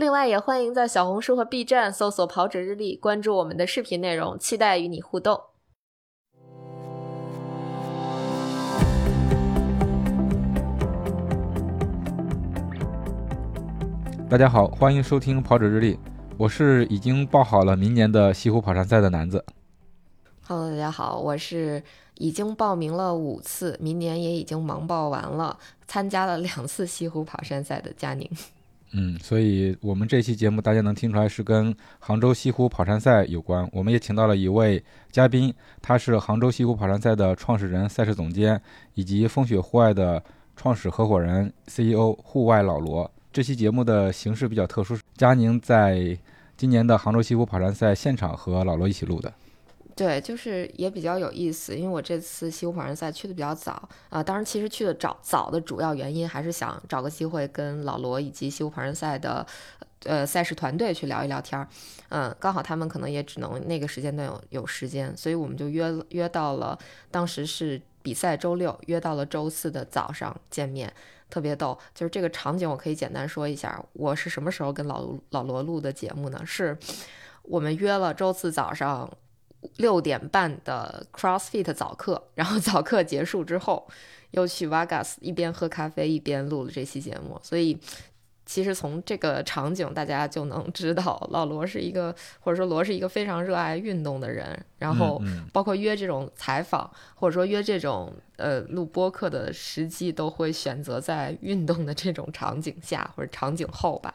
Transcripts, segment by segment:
另外，也欢迎在小红书和 B 站搜索“跑者日历”，关注我们的视频内容，期待与你互动。大家好，欢迎收听《跑者日历》，我是已经报好了明年的西湖跑山赛的男子。Hello，大家好，我是已经报名了五次，明年也已经忙报完了，参加了两次西湖跑山赛的佳宁。嗯，所以我们这期节目大家能听出来是跟杭州西湖跑山赛有关。我们也请到了一位嘉宾，他是杭州西湖跑山赛的创始人、赛事总监，以及风雪户外的创始合伙人、CEO 户外老罗。这期节目的形式比较特殊，佳宁在今年的杭州西湖跑山赛现场和老罗一起录的。对，就是也比较有意思，因为我这次西湖跑山赛去的比较早啊，当然其实去的早早的主要原因还是想找个机会跟老罗以及西湖跑山赛的呃赛事团队去聊一聊天儿，嗯，刚好他们可能也只能那个时间段有有时间，所以我们就约约到了，当时是比赛周六，约到了周四的早上见面。特别逗，就是这个场景，我可以简单说一下。我是什么时候跟老老罗录的节目呢？是我们约了周四早上六点半的 CrossFit 早课，然后早课结束之后，又去 Vegas 一边喝咖啡一边录了这期节目，所以。其实从这个场景，大家就能知道老罗是一个，或者说罗是一个非常热爱运动的人。然后，包括约这种采访，或者说约这种呃录播客的时机，都会选择在运动的这种场景下或者场景后吧。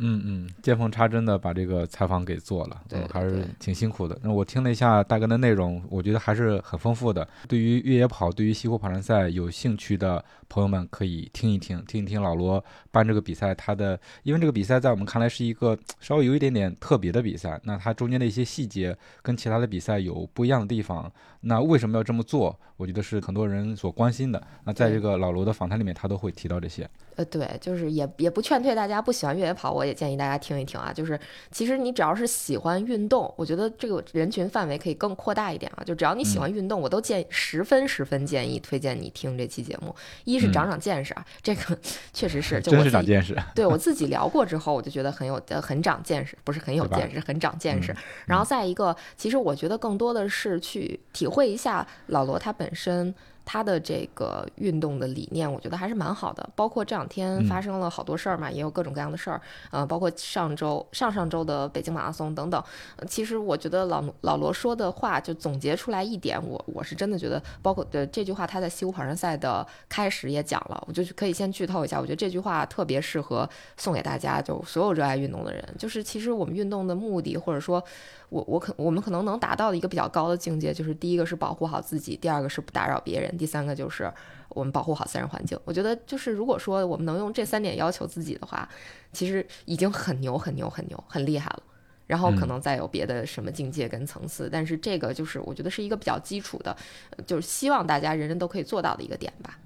嗯嗯，见缝插针的把这个采访给做了，对，还是挺辛苦的。那我听了一下大概的内容，我觉得还是很丰富的。对于越野跑，对于西湖跑山赛有兴趣的朋友们，可以听一听，听一听老罗办这个比赛，他的，因为这个比赛在我们看来是一个稍微有一点点特别的比赛，那它中间的一些细节跟其他的比赛有不一样的地方。那为什么要这么做？我觉得是很多人所关心的。那在这个老罗的访谈里面，他都会提到这些。呃，对，就是也也不劝退大家不喜欢越野跑，我也建议大家听一听啊。就是其实你只要是喜欢运动，我觉得这个人群范围可以更扩大一点啊。就只要你喜欢运动，我都建议十分十分建议推荐你听这期节目。一是长长见识啊，这个 确实是，真是长见识。对我自己聊过之后，我就觉得很有呃很长见识，不是很有见识，很长见识。然后再一个，其实我觉得更多的是去体会一下老罗他本身。他的这个运动的理念，我觉得还是蛮好的。包括这两天发生了好多事儿嘛，也有各种各样的事儿。呃，包括上周、上上周的北京马拉松等等。其实我觉得老老罗说的话，就总结出来一点，我我是真的觉得，包括的这句话，他在西湖跑山赛的开始也讲了，我就可以先剧透一下。我觉得这句话特别适合送给大家，就所有热爱运动的人。就是其实我们运动的目的，或者说。我我可我们可能能达到的一个比较高的境界，就是第一个是保护好自己，第二个是不打扰别人，第三个就是我们保护好自然环境。我觉得就是如果说我们能用这三点要求自己的话，其实已经很牛很牛很牛很厉害了。然后可能再有别的什么境界跟层次，但是这个就是我觉得是一个比较基础的，就是希望大家人人都可以做到的一个点吧。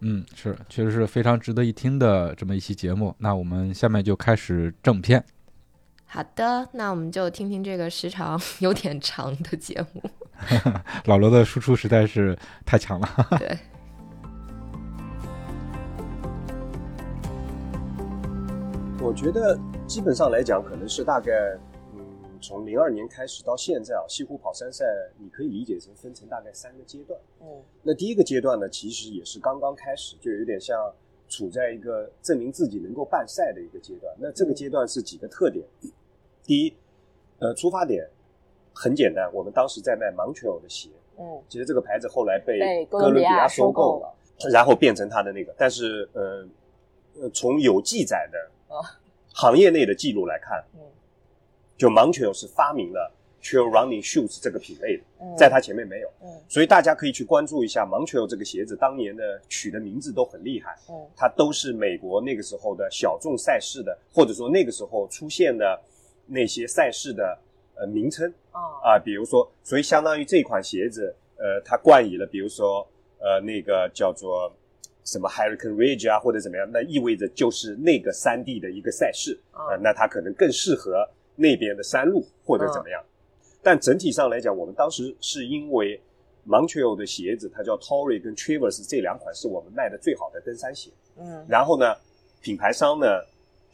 嗯，是，确实是非常值得一听的这么一期节目。那我们下面就开始正片。好的，那我们就听听这个时长 有点长的节目。老罗的输出实在是太强了。对。我觉得基本上来讲，可能是大概，嗯，从零二年开始到现在啊，西湖跑山赛，你可以理解成分成大概三个阶段。嗯。那第一个阶段呢，其实也是刚刚开始，就有点像处在一个证明自己能够办赛的一个阶段。那这个阶段是几个特点？第一，呃，出发点很简单，我们当时在卖 Montreal 的鞋，嗯，其实这个牌子后来被哥伦比亚收购了，然后变成它的那个，但是呃，呃，从有记载的行业内的记录来看，嗯，就 Montreal 是发明了 Trail Running Shoes 这个品类的，在它前面没有，嗯，所以大家可以去关注一下 Montreal 这个鞋子当年的取的名字都很厉害，嗯，它都是美国那个时候的小众赛事的，或者说那个时候出现的。那些赛事的呃名称啊，比如说，所以相当于这款鞋子，呃，它冠以了，比如说，呃，那个叫做什么 Hurricane Ridge 啊，或者怎么样，那意味着就是那个山地的一个赛事啊，那它可能更适合那边的山路或者怎么样。但整体上来讲，我们当时是因为 Montreal 的鞋子，它叫 Tory 跟 Traverse 这两款是我们卖的最好的登山鞋。嗯，然后呢，品牌商呢。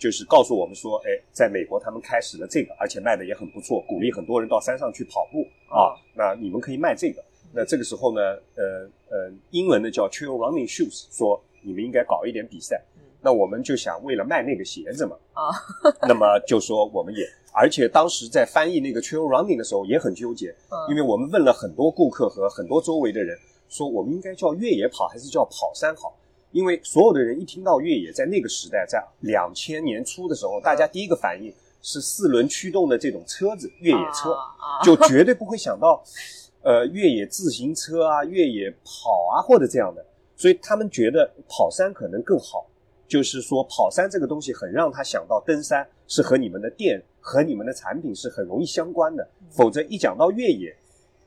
就是告诉我们说，哎，在美国他们开始了这个，而且卖的也很不错，鼓励很多人到山上去跑步啊。那你们可以卖这个。那这个时候呢，呃呃，英文的叫 Trail Running Shoes，说你们应该搞一点比赛。那我们就想为了卖那个鞋子嘛，啊，那么就说我们也，而且当时在翻译那个 Trail Running 的时候也很纠结，因为我们问了很多顾客和很多周围的人，说我们应该叫越野跑还是叫跑山好。因为所有的人一听到越野，在那个时代，在两千年初的时候，大家第一个反应是四轮驱动的这种车子，越野车，就绝对不会想到，呃，越野自行车啊，越野跑啊，或者这样的。所以他们觉得跑山可能更好，就是说跑山这个东西很让他想到登山是和你们的店和你们的产品是很容易相关的，否则一讲到越野，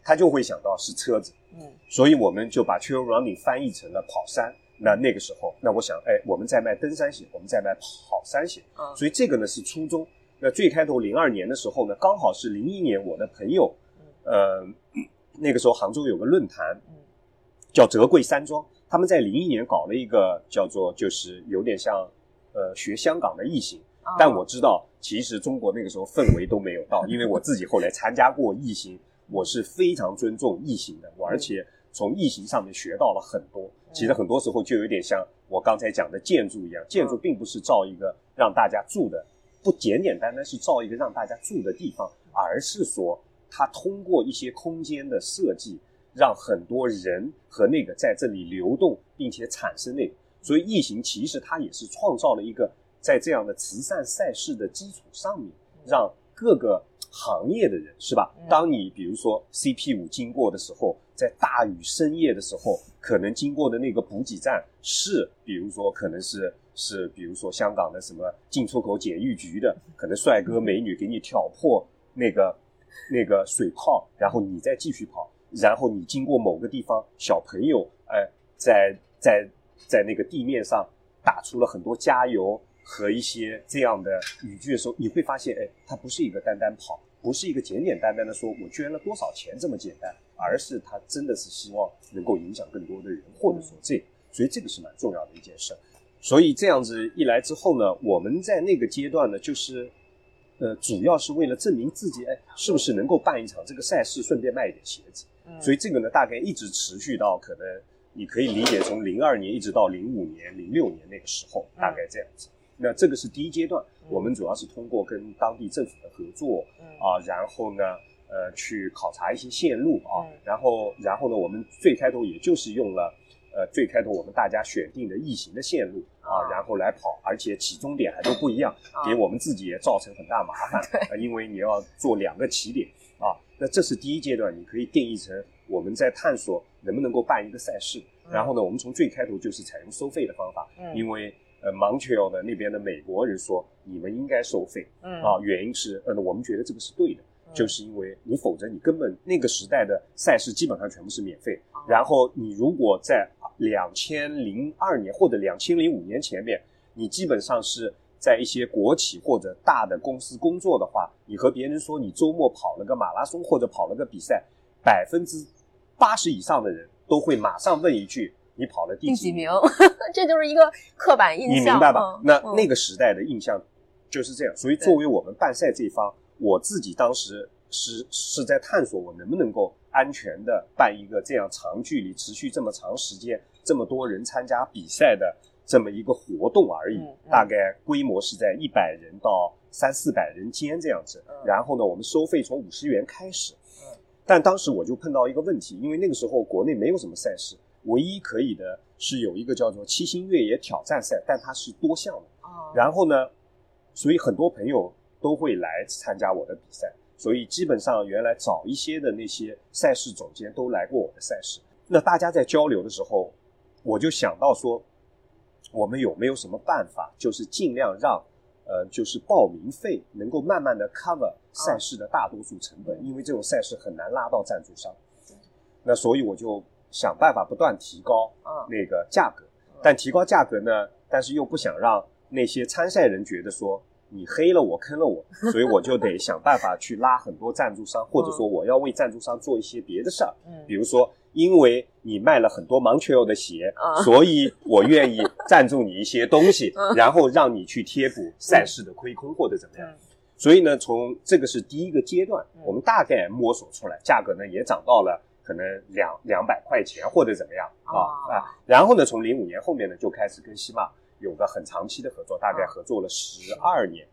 他就会想到是车子。嗯，所以我们就把 trail running 翻译成了跑山。那那个时候，那我想，哎，我们在卖登山鞋，我们在卖跑山鞋，所以这个呢是初衷。那最开头零二年的时候呢，刚好是零一年，我的朋友，呃，那个时候杭州有个论坛，叫泽贵山庄，他们在零一年搞了一个叫做，就是有点像，呃，学香港的异形。但我知道，其实中国那个时候氛围都没有到，因为我自己后来参加过异形，我是非常尊重异形的，我而且。从疫情上面学到了很多，其实很多时候就有点像我刚才讲的建筑一样，建筑并不是造一个让大家住的，不简简单单是造一个让大家住的地方，而是说它通过一些空间的设计，让很多人和那个在这里流动，并且产生那个。所以疫情其实它也是创造了一个在这样的慈善赛事的基础上面，让各个。行业的人是吧？当你比如说 CP 五经过的时候，在大雨深夜的时候，可能经过的那个补给站是，比如说可能是是，比如说香港的什么进出口检疫局的，可能帅哥美女给你挑破那个那个水泡，然后你再继续跑，然后你经过某个地方，小朋友哎，在在在那个地面上打出了很多加油。和一些这样的语句的时候，你会发现，哎，它不是一个单单跑，不是一个简简单单的说我捐了多少钱这么简单，而是他真的是希望能够影响更多的人，或者说这，所以这个是蛮重要的一件事。所以这样子一来之后呢，我们在那个阶段呢，就是，呃，主要是为了证明自己，哎，是不是能够办一场这个赛事，顺便卖一点鞋子。所以这个呢，大概一直持续到可能你可以理解从零二年一直到零五年、零六年那个时候，大概这样子。那这个是第一阶段，我们主要是通过跟当地政府的合作，啊，然后呢，呃，去考察一些线路啊，然后，然后呢，我们最开头也就是用了，呃，最开头我们大家选定的异形的线路啊，然后来跑，而且起终点还都不一样，给我们自己也造成很大麻烦，因为你要做两个起点啊。那这是第一阶段，你可以定义成我们在探索能不能够办一个赛事，然后呢，我们从最开头就是采用收费的方法，因为。呃，Montreal 的那边的美国人说，你们应该收费，嗯啊，原因是，呃，我们觉得这个是对的，就是因为你否则你根本那个时代的赛事基本上全部是免费，然后你如果在两千零二年或者两千零五年前面，你基本上是在一些国企或者大的公司工作的话，你和别人说你周末跑了个马拉松或者跑了个比赛，百分之八十以上的人都会马上问一句。你跑了第几名？这就是一个刻板印象，你明白吧？那那个时代的印象就是这样。所以，作为我们办赛这一方，我自己当时是是在探索我能不能够安全的办一个这样长距离、持续这么长时间、这么多人参加比赛的这么一个活动而已。大概规模是在一百人到三四百人间这样子。然后呢，我们收费从五十元开始。但当时我就碰到一个问题，因为那个时候国内没有什么赛事。唯一可以的是有一个叫做七星越野挑战赛，但它是多项的。然后呢，所以很多朋友都会来参加我的比赛。所以基本上原来早一些的那些赛事总监都来过我的赛事。那大家在交流的时候，我就想到说，我们有没有什么办法，就是尽量让呃，就是报名费能够慢慢的 cover 赛事的大多数成本，因为这种赛事很难拉到赞助商。那所以我就想办法不断提高那个价格，但提高价格呢，但是又不想让那些参赛人觉得说你黑了我坑了我，所以我就得想办法去拉很多赞助商，或者说我要为赞助商做一些别的事儿，比如说。因为你卖了很多 Montreal 的鞋，所以我愿意赞助你一些东西，然后让你去贴补赛事的亏空或者怎么样。所以呢，从这个是第一个阶段，我们大概摸索出来，价格呢也涨到了可能两两百块钱或者怎么样啊啊。然后呢，从零五年后面呢就开始跟西马有个很长期的合作，大概合作了十二年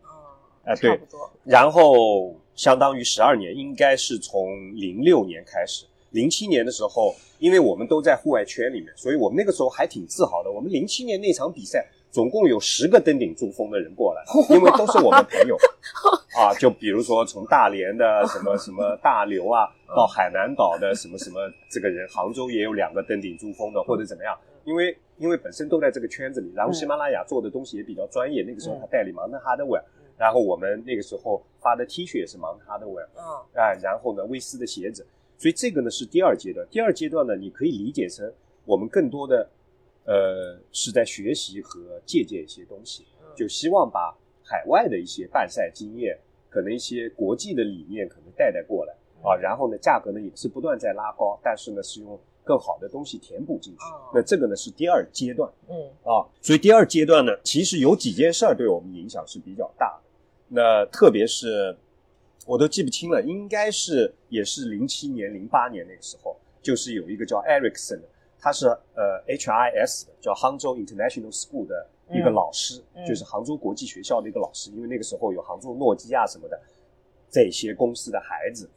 啊，对，然后相当于十二年，应该是从零六年开始。零七年的时候，因为我们都在户外圈里面，所以我们那个时候还挺自豪的。我们零七年那场比赛，总共有十个登顶珠峰的人过来，因为都是我们朋友 啊。就比如说从大连的什么 什么大刘啊，到海南岛的什么什么这个人，杭州也有两个登顶珠峰的，或者怎么样。因为因为本身都在这个圈子里，然后喜马拉雅做的东西也比较专业。那个时候他代理芒特哈德威尔，然后我们那个时候发的 T 恤也是芒特哈德威尔，嗯，啊，然后呢，威斯的鞋子。所以这个呢是第二阶段，第二阶段呢，你可以理解成我们更多的，呃，是在学习和借鉴一些东西，就希望把海外的一些办赛经验，可能一些国际的理念可能带带过来啊，然后呢，价格呢也是不断在拉高，但是呢是用更好的东西填补进去。那这个呢是第二阶段，嗯啊，所以第二阶段呢，其实有几件事儿对我们影响是比较大的，那特别是。我都记不清了，应该是也是零七年、零八年那个时候，就是有一个叫 Ericsson 的，他是呃 HIS，叫杭州 International School 的一个老师，就是杭州国际学校的一个老师。因为那个时候有杭州诺基亚什么的这些公司的孩子，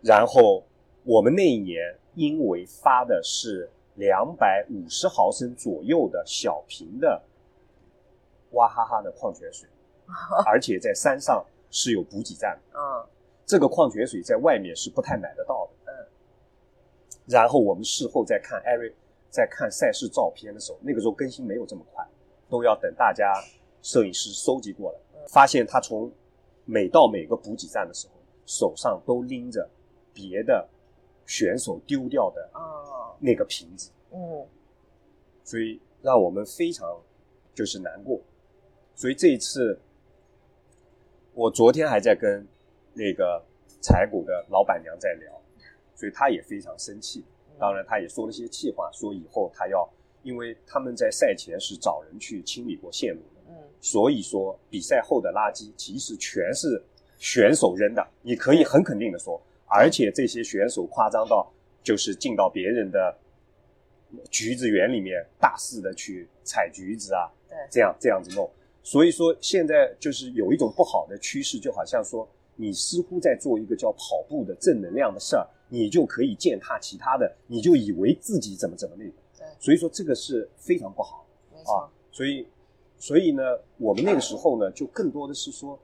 然后我们那一年因为发的是两百五十毫升左右的小瓶的娃哈哈的矿泉水，而且在山上。是有补给站的，嗯，这个矿泉水在外面是不太买得到的，嗯。然后我们事后再看艾瑞在看赛事照片的时候，那个时候更新没有这么快，都要等大家摄影师收集过来，发现他从每到每个补给站的时候，手上都拎着别的选手丢掉的那个瓶子，嗯，所以让我们非常就是难过，所以这一次。我昨天还在跟那个柴谷的老板娘在聊，所以他也非常生气。当然，他也说了些气话，说以后他要，因为他们在赛前是找人去清理过线路的，嗯，所以说比赛后的垃圾其实全是选手扔的。你可以很肯定的说，而且这些选手夸张到就是进到别人的橘子园里面大肆的去采橘子啊，对，这样这样子弄。所以说，现在就是有一种不好的趋势，就好像说，你似乎在做一个叫跑步的正能量的事儿，你就可以践踏其他的，你就以为自己怎么怎么那个。对，所以说这个是非常不好啊。所以，所以呢，我们那个时候呢，就更多的是说，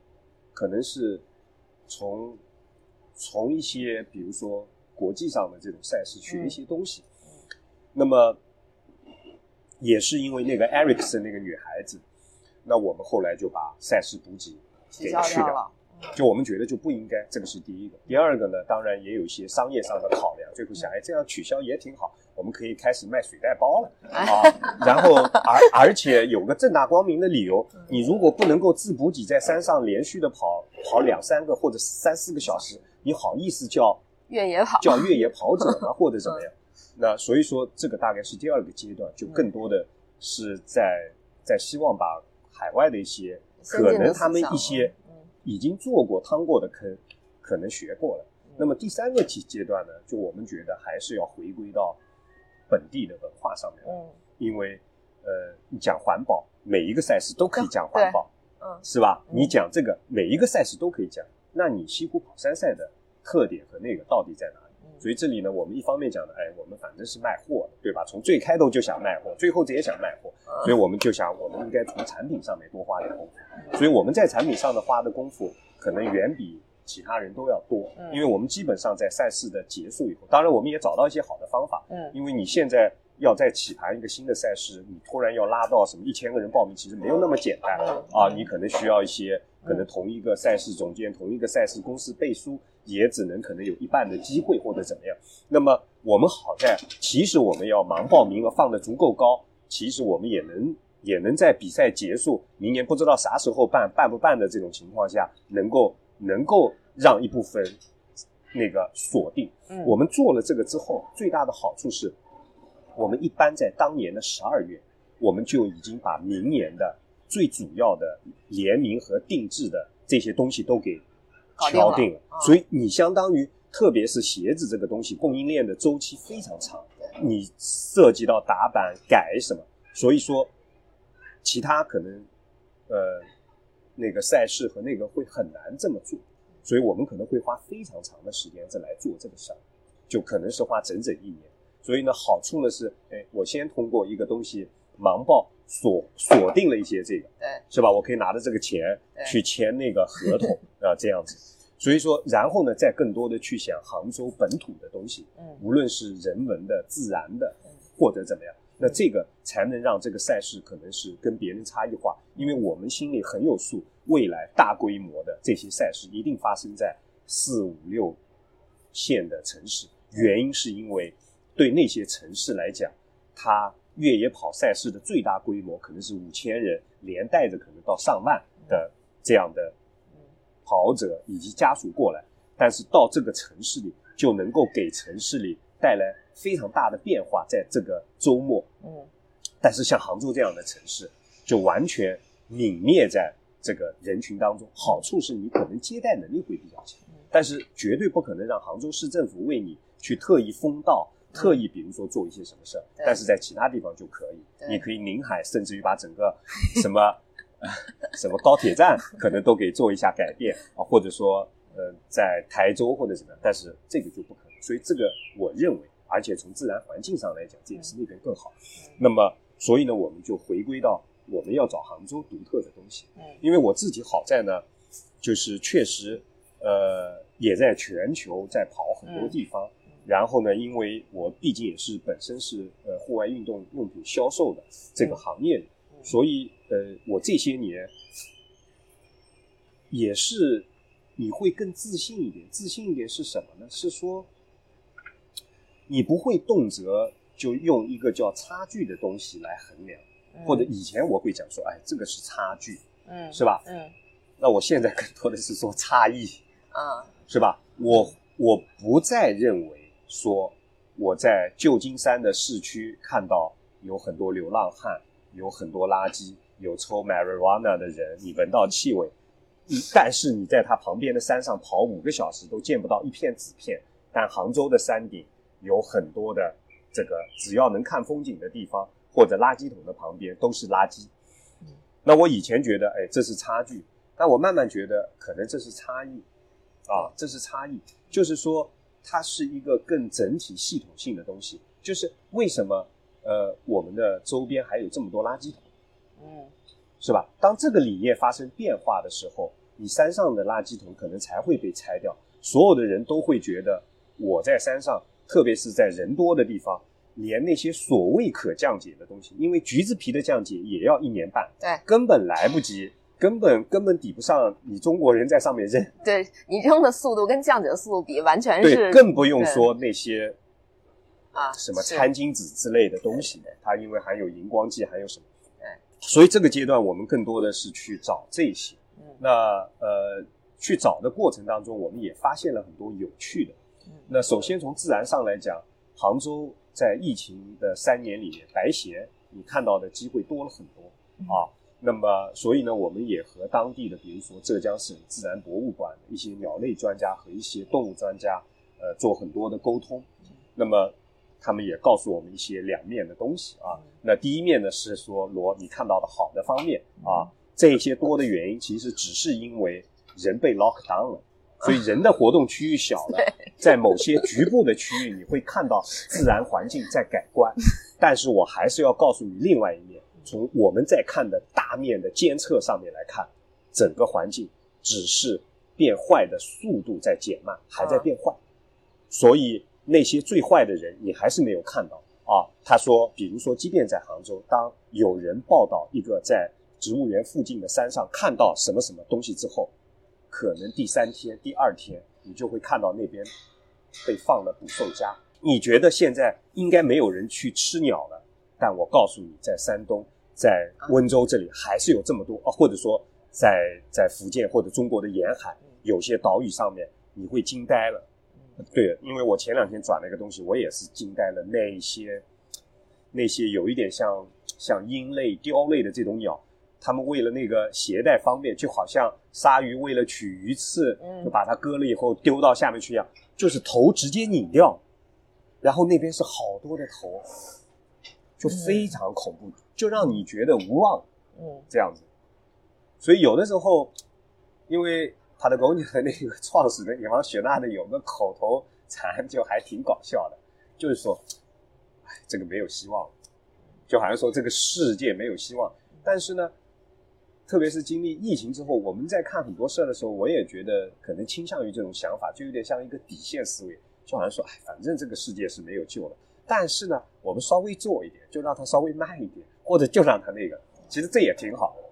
可能是从从一些比如说国际上的这种赛事学一些东西。那么，也是因为那个 Ericsson 那个女孩子。那我们后来就把赛事补给给去掉了，就我们觉得就不应该，这个是第一个。第二个呢，当然也有一些商业上的考量，最后想，哎，这样取消也挺好，我们可以开始卖水袋包了啊。然后而而且有个正大光明的理由，你如果不能够自补给在山上连续的跑跑两三个或者三四个小时，你好意思叫越野跑叫越野跑者吗？或者怎么样？那所以说这个大概是第二个阶段，就更多的是在在希望把。海外的一些可能他们一些已经做过趟过的坑，可能学过了。那么第三个阶阶段呢，就我们觉得还是要回归到本地的文化上面。嗯，因为呃，你讲环保，每一个赛事都可以讲环保，嗯，是吧？你讲这个，每一个赛事都可以讲。那你西湖跑山赛的特点和那个到底在哪？所以这里呢，我们一方面讲的，哎，我们反正是卖货的，对吧？从最开头就想卖货，最后也想卖货，所以我们就想，我们应该从产品上面多花点功夫。所以我们在产品上的花的功夫，可能远比其他人都要多，因为我们基本上在赛事的结束以后，当然我们也找到一些好的方法，嗯，因为你现在要再起盘一个新的赛事，你突然要拉到什么一千个人报名，其实没有那么简单啊！你可能需要一些，可能同一个赛事总监、同一个赛事公司背书，也只能可能有一半的机会或者怎么样。那么我们好在，其实我们要盲报名额放的足够高，其实我们也能也能在比赛结束，明年不知道啥时候办，办不办的这种情况下，能够能够让一部分那个锁定。我们做了这个之后，最大的好处是。我们一般在当年的十二月，我们就已经把明年的最主要的联名和定制的这些东西都给敲定了。所以你相当于，特别是鞋子这个东西，供应链的周期非常长，你涉及到打板改什么，所以说其他可能呃那个赛事和那个会很难这么做，所以我们可能会花非常长的时间再来做这个事儿，就可能是花整整一年。所以呢，好处呢是，哎，我先通过一个东西盲报锁锁定了一些这个，对，是吧？我可以拿着这个钱去签那个合同 啊，这样子。所以说，然后呢，再更多的去想杭州本土的东西，嗯，无论是人文的、自然的，或者怎么样，那这个才能让这个赛事可能是跟别人差异化，因为我们心里很有数，未来大规模的这些赛事一定发生在四五六线的城市，原因是因为。对那些城市来讲，它越野跑赛事的最大规模可能是五千人，连带着可能到上万的这样的跑者以及家属过来。但是到这个城市里，就能够给城市里带来非常大的变化。在这个周末，嗯，但是像杭州这样的城市，就完全泯灭在这个人群当中。好处是你可能接待能力会比较强，但是绝对不可能让杭州市政府为你去特意封道。特意，比如说做一些什么事儿，但是在其他地方就可以，你可以临海，甚至于把整个什么 什么高铁站可能都给做一下改变啊，或者说呃在台州或者什么，但是这个就不可能。所以这个我认为，而且从自然环境上来讲，这也是那边更好。那么，所以呢，我们就回归到我们要找杭州独特的东西。嗯，因为我自己好在呢，就是确实呃也在全球在跑很多地方。嗯然后呢，因为我毕竟也是本身是呃户外运动用品销售的这个行业，所以呃我这些年也是你会更自信一点。自信一点是什么呢？是说你不会动辄就用一个叫差距的东西来衡量，或者以前我会讲说，哎，这个是差距，嗯，是吧？嗯，那我现在更多的是说差异，啊，是吧？我我不再认为。说我在旧金山的市区看到有很多流浪汉，有很多垃圾，有抽 marijuana 的人，你闻到气味。但是你在他旁边的山上跑五个小时都见不到一片纸片。但杭州的山顶有很多的这个，只要能看风景的地方或者垃圾桶的旁边都是垃圾。那我以前觉得，哎，这是差距，但我慢慢觉得可能这是差异啊，这是差异，就是说。它是一个更整体、系统性的东西，就是为什么呃，我们的周边还有这么多垃圾桶，嗯，是吧？当这个理念发生变化的时候，你山上的垃圾桶可能才会被拆掉，所有的人都会觉得我在山上，特别是在人多的地方，连那些所谓可降解的东西，因为橘子皮的降解也要一年半，对，根本来不及。根本根本抵不上你中国人在上面扔，对你扔的速度跟降解的速度比，完全是。对，更不用说那些啊什么餐巾纸之类的东西，它因为含有荧光剂，含有什么？对。所以这个阶段我们更多的是去找这些。嗯。那呃，去找的过程当中，我们也发现了很多有趣的。嗯。那首先从自然上来讲，杭州在疫情的三年里面，白鞋你看到的机会多了很多啊。那么，所以呢，我们也和当地的，比如说浙江省自然博物馆的一些鸟类专家和一些动物专家，呃，做很多的沟通。那么，他们也告诉我们一些两面的东西啊。那第一面呢是说，罗你看到的好的方面啊，这些多的原因其实只是因为人被 lock down 了，所以人的活动区域小了，在某些局部的区域你会看到自然环境在改观。但是我还是要告诉你另外一面。从我们在看的大面的监测上面来看，整个环境只是变坏的速度在减慢，还在变坏。所以那些最坏的人你还是没有看到，啊，他说，比如说，即便在杭州，当有人报道一个在植物园附近的山上看到什么什么东西之后，可能第三天、第二天，你就会看到那边被放了捕兽夹。你觉得现在应该没有人去吃鸟了，但我告诉你，在山东、在温州这里还是有这么多 啊，或者说在在福建或者中国的沿海有些岛屿上面，你会惊呆了。对，因为我前两天转了一个东西，我也是惊呆了。那一些那些有一点像像鹰类、雕类的这种鸟，它们为了那个携带方便，就好像鲨鱼为了取鱼刺，就把它割了以后丢到下面去一样，就是头直接拧掉，然后那边是好多的头，就非常恐怖，就让你觉得无望，嗯，这样子。所以有的时候，因为。他的公牛的那个创始人，野王雪纳的有个口头禅，就还挺搞笑的，就是说，哎，这个没有希望，就好像说这个世界没有希望。但是呢，特别是经历疫情之后，我们在看很多事儿的时候，我也觉得可能倾向于这种想法，就有点像一个底线思维，就好像说，哎，反正这个世界是没有救了。但是呢，我们稍微做一点，就让它稍微慢一点，或者就让它那个，其实这也挺好。的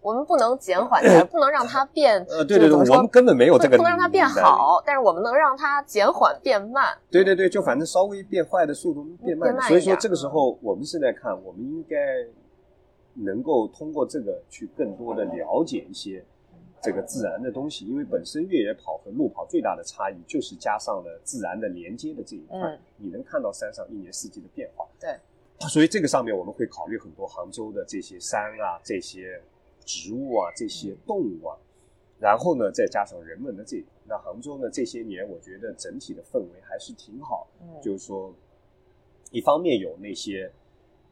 我们不能减缓它，不能让它变。呃，对对对，我们根本没有这个。不能让它变好，但是我们能让它减缓变慢。对对对，就反正稍微变坏的速度变慢。所以说这个时候我们是在看，我们应该能够通过这个去更多的了解一些这个自然的东西，因为本身越野跑和路跑最大的差异就是加上了自然的连接的这一块，你能看到山上一年四季的变化。对。所以这个上面我们会考虑很多杭州的这些山啊、这些植物啊、这些动物啊，然后呢再加上人们的这个。那杭州呢这些年我觉得整体的氛围还是挺好，就是说，一方面有那些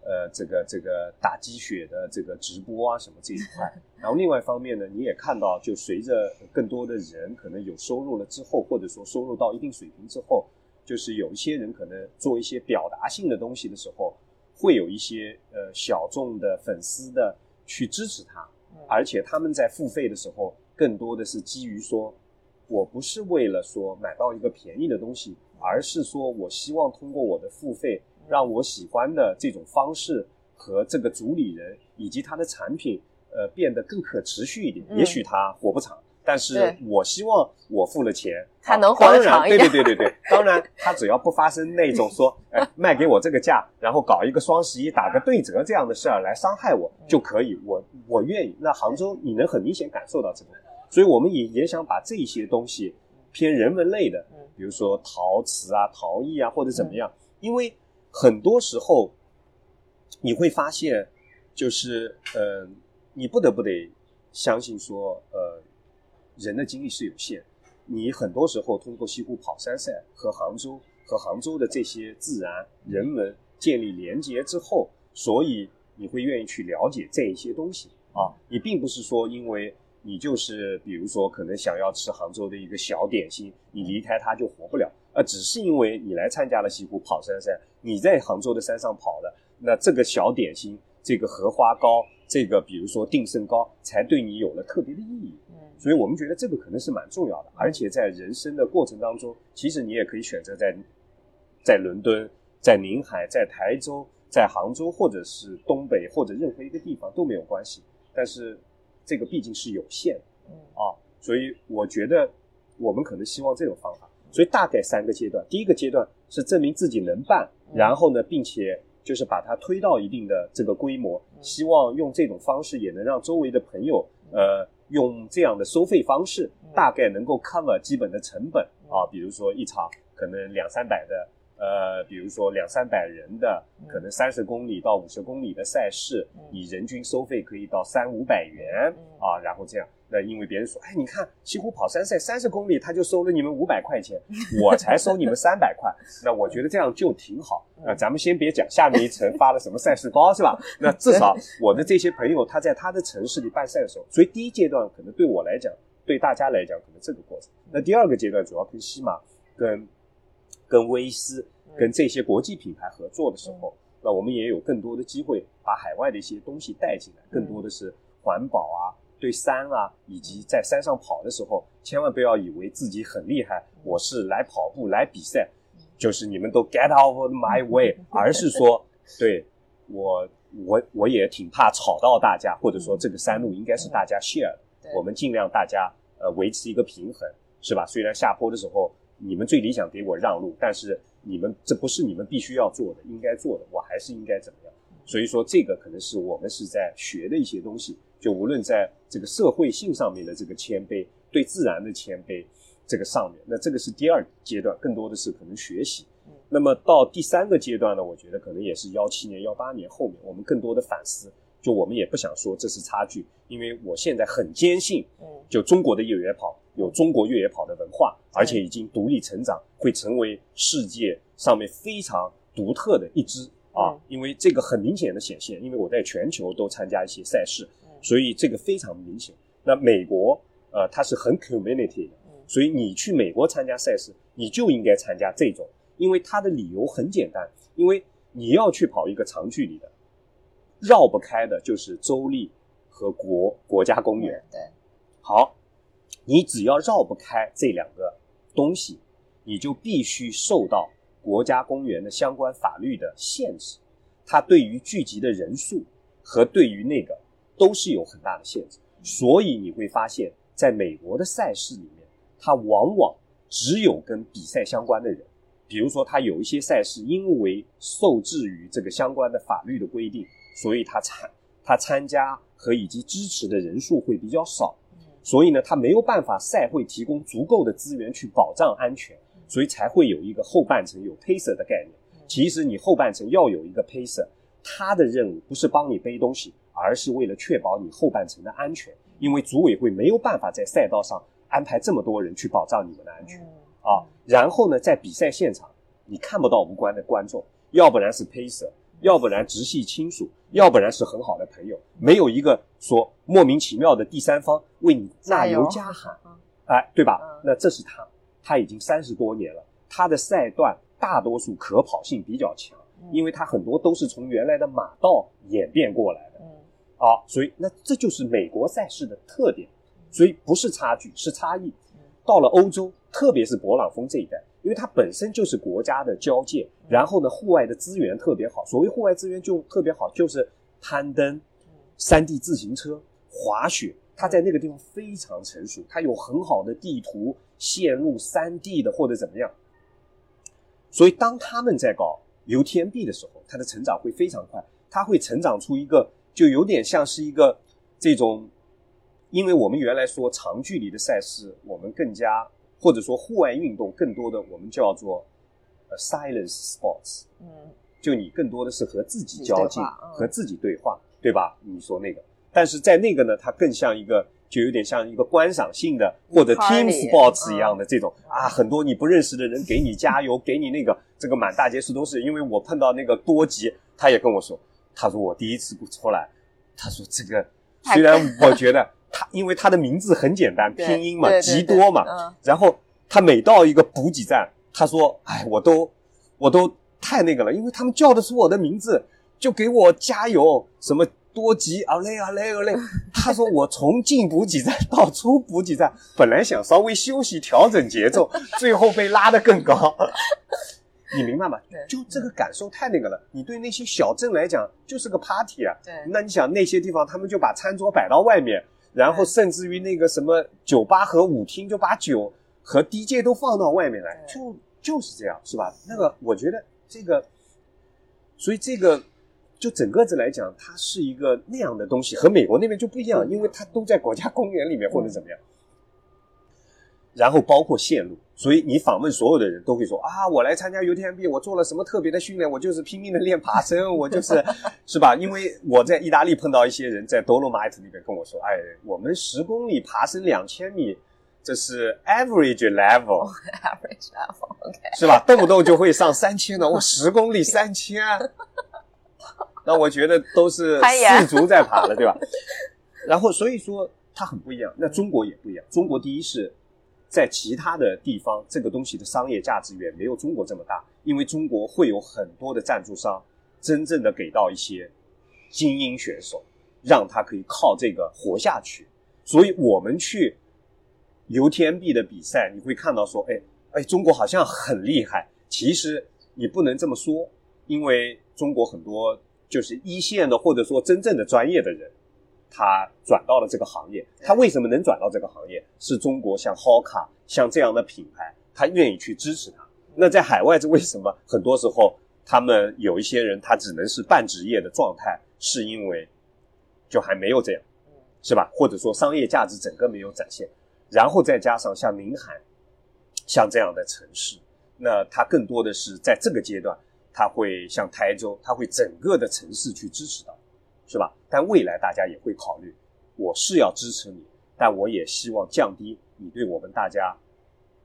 呃这个这个打鸡血的这个直播啊什么这一块，然后另外一方面呢你也看到，就随着更多的人可能有收入了之后，或者说收入到一定水平之后，就是有一些人可能做一些表达性的东西的时候。会有一些呃小众的粉丝的去支持他，而且他们在付费的时候，更多的是基于说，我不是为了说买到一个便宜的东西，而是说我希望通过我的付费，让我喜欢的这种方式和这个主理人以及他的产品，呃，变得更可持续一点。也许他活不长。但是我希望我付了钱，他能活得长一点。对对对对对，当然他只要不发生那种说，哎，卖给我这个价，然后搞一个双十一打个对折这样的事儿来伤害我就可以，我我愿意。那杭州你能很明显感受到这个，所以我们也也想把这些东西偏人文类的，比如说陶瓷啊、陶艺啊或者怎么样，因为很多时候你会发现，就是呃，你不得不得相信说，呃。人的精力是有限，你很多时候通过西湖跑山赛和杭州和杭州的这些自然人文建立连接之后，所以你会愿意去了解这一些东西啊。你并不是说因为你就是比如说可能想要吃杭州的一个小点心，你离开它就活不了，啊只是因为你来参加了西湖跑山赛，你在杭州的山上跑的，那这个小点心，这个荷花糕，这个比如说定胜糕，才对你有了特别的意义。所以我们觉得这个可能是蛮重要的，而且在人生的过程当中，其实你也可以选择在在伦敦、在宁海、在台州、在杭州，或者是东北或者任何一个地方都没有关系。但是这个毕竟是有限，啊，所以我觉得我们可能希望这种方法。所以大概三个阶段，第一个阶段是证明自己能办，然后呢，并且就是把它推到一定的这个规模，希望用这种方式也能让周围的朋友，呃。用这样的收费方式，大概能够 cover 基本的成本啊，比如说一场可能两三百的，呃，比如说两三百人的，可能三十公里到五十公里的赛事，你人均收费可以到三五百元啊，然后这样。那因为别人说，哎，你看西湖跑山赛三十公里，他就收了你们五百块钱，我才收你们三百块，那我觉得这样就挺好。那咱们先别讲下面一层发了什么赛事包是吧？那至少我的这些朋友他在他的城市里办赛的时候，所以第一阶段可能对我来讲，对大家来讲可能这个过程。那第二个阶段主要跟西马、跟跟威斯、跟这些国际品牌合作的时候，那我们也有更多的机会把海外的一些东西带进来，更多的是环保啊。对山啊，以及在山上跑的时候，千万不要以为自己很厉害。我是来跑步来比赛，就是你们都 get out of my way，而是说，对我我我也挺怕吵到大家，或者说这个山路应该是大家 share 的，我们尽量大家呃维持一个平衡，是吧？虽然下坡的时候你们最理想给我让路，但是你们这不是你们必须要做的，应该做的，我还是应该怎么样？所以说这个可能是我们是在学的一些东西，就无论在这个社会性上面的这个谦卑，对自然的谦卑。这个上面，那这个是第二阶段，更多的是可能学习。那么到第三个阶段呢，我觉得可能也是幺七年、幺八年后面，我们更多的反思。就我们也不想说这是差距，因为我现在很坚信，就中国的越野跑有中国越野跑的文化，而且已经独立成长，会成为世界上面非常独特的一支啊。因为这个很明显的显现，因为我在全球都参加一些赛事，所以这个非常明显。那美国呃，它是很 community 的。所以你去美国参加赛事，你就应该参加这种，因为它的理由很简单，因为你要去跑一个长距离的，绕不开的就是州立和国国家公园。对，好，你只要绕不开这两个东西，你就必须受到国家公园的相关法律的限制，它对于聚集的人数和对于那个都是有很大的限制。所以你会发现在美国的赛事里面。它往往只有跟比赛相关的人，比如说他有一些赛事，因为受制于这个相关的法律的规定，所以他参他参加和以及支持的人数会比较少，所以呢，他没有办法赛会提供足够的资源去保障安全，所以才会有一个后半程有 pacer 的概念。其实你后半程要有一个 pacer，他的任务不是帮你背东西，而是为了确保你后半程的安全，因为组委会没有办法在赛道上。安排这么多人去保障你们的安全啊，然后呢，在比赛现场你看不到无关的观众，要不然是 pacer，要不然直系亲属，要不然是很好的朋友，没有一个说莫名其妙的第三方为你加油加喊，哎，对吧？那这是他，他已经三十多年了，他的赛段大多数可跑性比较强，因为他很多都是从原来的马道演变过来的，啊，所以那这就是美国赛事的特点。所以不是差距，是差异。到了欧洲，特别是勃朗峰这一带，因为它本身就是国家的交界，然后呢，户外的资源特别好。所谓户外资源就特别好，就是攀登、山地自行车、滑雪，它在那个地方非常成熟，它有很好的地图、线路、山地的或者怎么样。所以当他们在搞 UTMB 的时候，它的成长会非常快，它会成长出一个就有点像是一个这种。因为我们原来说长距离的赛事，我们更加或者说户外运动更多的我们叫做呃 silence sports，嗯，就你更多的是和自己交际，和自己对话，对吧？你说那个，但是在那个呢，它更像一个，就有点像一个观赏性的或者 team sports 一样的这种啊，很多你不认识的人给你加油，给你那个这个满大街是都是。因为我碰到那个多吉，他也跟我说，他说我第一次出来，他说这个虽然我觉得。他因为他的名字很简单，拼音嘛，吉多嘛。然后他每到一个补给站，他说：“哎，我都我都太那个了，因为他们叫的是我的名字，就给我加油，什么多吉啊嘞啊嘞啊嘞。” 他说：“我从进补给站到出补给站，本来想稍微休息调整节奏，最后被拉得更高。”你明白吗？就这个感受太那个了。你对那些小镇来讲就是个 party 啊。对。那你想那些地方，他们就把餐桌摆到外面。然后甚至于那个什么酒吧和舞厅，就把酒和 DJ 都放到外面来，就就是这样，是吧？那个我觉得这个，所以这个就整个子来讲，它是一个那样的东西，和美国那边就不一样，因为它都在国家公园里面或者怎么样。然后包括线路，所以你访问所有的人都会说啊，我来参加 UTMB，我做了什么特别的训练？我就是拼命的练爬升，我就是，是吧？因为我在意大利碰到一些人在 Dolomite 里面跟我说，哎，我们十公里爬升两千米，这是 average level，average level，OK，是吧？动不动就会上三千的，我十公里三千，那我觉得都是四足在爬了，对吧？然后所以说它很不一样，那中国也不一样，中国第一是。在其他的地方，这个东西的商业价值远没有中国这么大，因为中国会有很多的赞助商，真正的给到一些精英选手，让他可以靠这个活下去。所以我们去 UTMB 的比赛，你会看到说，哎哎，中国好像很厉害，其实你不能这么说，因为中国很多就是一线的或者说真正的专业的人，他转到了这个行业。他为什么能转到这个行业？是中国像 Hoka 像这样的品牌，他愿意去支持他。那在海外，这为什么很多时候他们有一些人他只能是半职业的状态，是因为就还没有这样，是吧？或者说商业价值整个没有展现，然后再加上像宁海，像这样的城市，那它更多的是在这个阶段，它会像台州，它会整个的城市去支持到，是吧？但未来大家也会考虑，我是要支持你，但我也希望降低你对我们大家。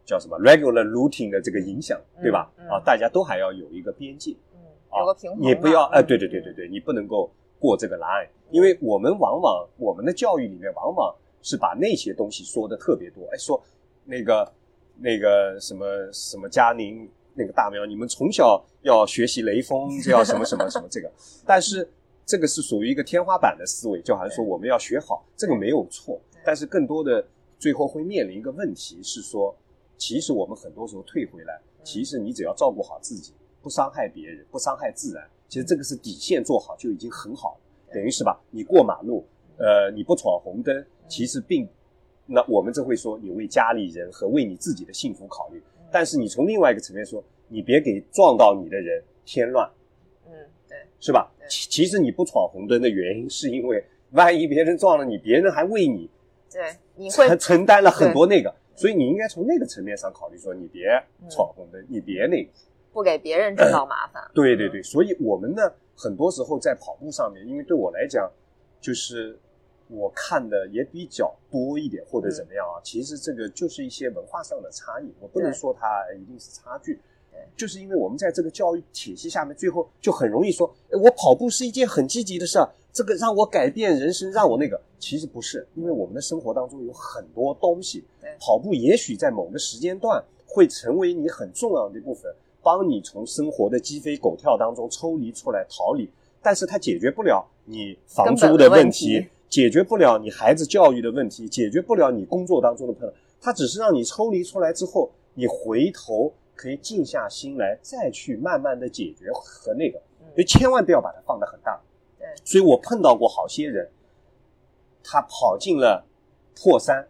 叫什么 regular routine 的这个影响，对吧？啊，大家都还要有一个边界，嗯，有个平衡。你不要，哎，对对对对对，你不能够过这个 line，因为我们往往我们的教育里面往往是把那些东西说的特别多，哎，说那个那个什么什么嘉宁那个大苗，你们从小要学习雷锋，这要什么什么什么这个，但是这个是属于一个天花板的思维，就好像说我们要学好，这个没有错，但是更多的最后会面临一个问题是说。其实我们很多时候退回来，其实你只要照顾好自己，不伤害别人，不伤害自然，其实这个是底线做好就已经很好了，等于是吧？你过马路，呃，你不闯红灯，其实并，那我们这会说你为家里人和为你自己的幸福考虑。但是你从另外一个层面说，你别给撞到你的人添乱，是吧？其其实你不闯红灯的原因是因为万一别人撞了你，别人还为你，对，你会承担了很多那个。所以你应该从那个层面上考虑，说你别闯红灯，你别那个，不给别人制造麻烦。对对对，所以我们呢，很多时候在跑步上面，因为对我来讲，就是我看的也比较多一点，或者怎么样啊，其实这个就是一些文化上的差异，我不能说它一定是差距。就是因为我们在这个教育体系下面，最后就很容易说，哎，我跑步是一件很积极的事儿，这个让我改变人生，让我那个，其实不是，因为我们的生活当中有很多东西，跑步也许在某个时间段会成为你很重要的一部分，帮你从生活的鸡飞狗跳当中抽离出来逃离，但是它解决不了你房租的问题，解决不了你孩子教育的问题，解决不了你工作当中的困难，它只是让你抽离出来之后，你回头。可以静下心来，再去慢慢的解决和那个，所以千万不要把它放得很大。对，所以我碰到过好些人，他跑进了破三，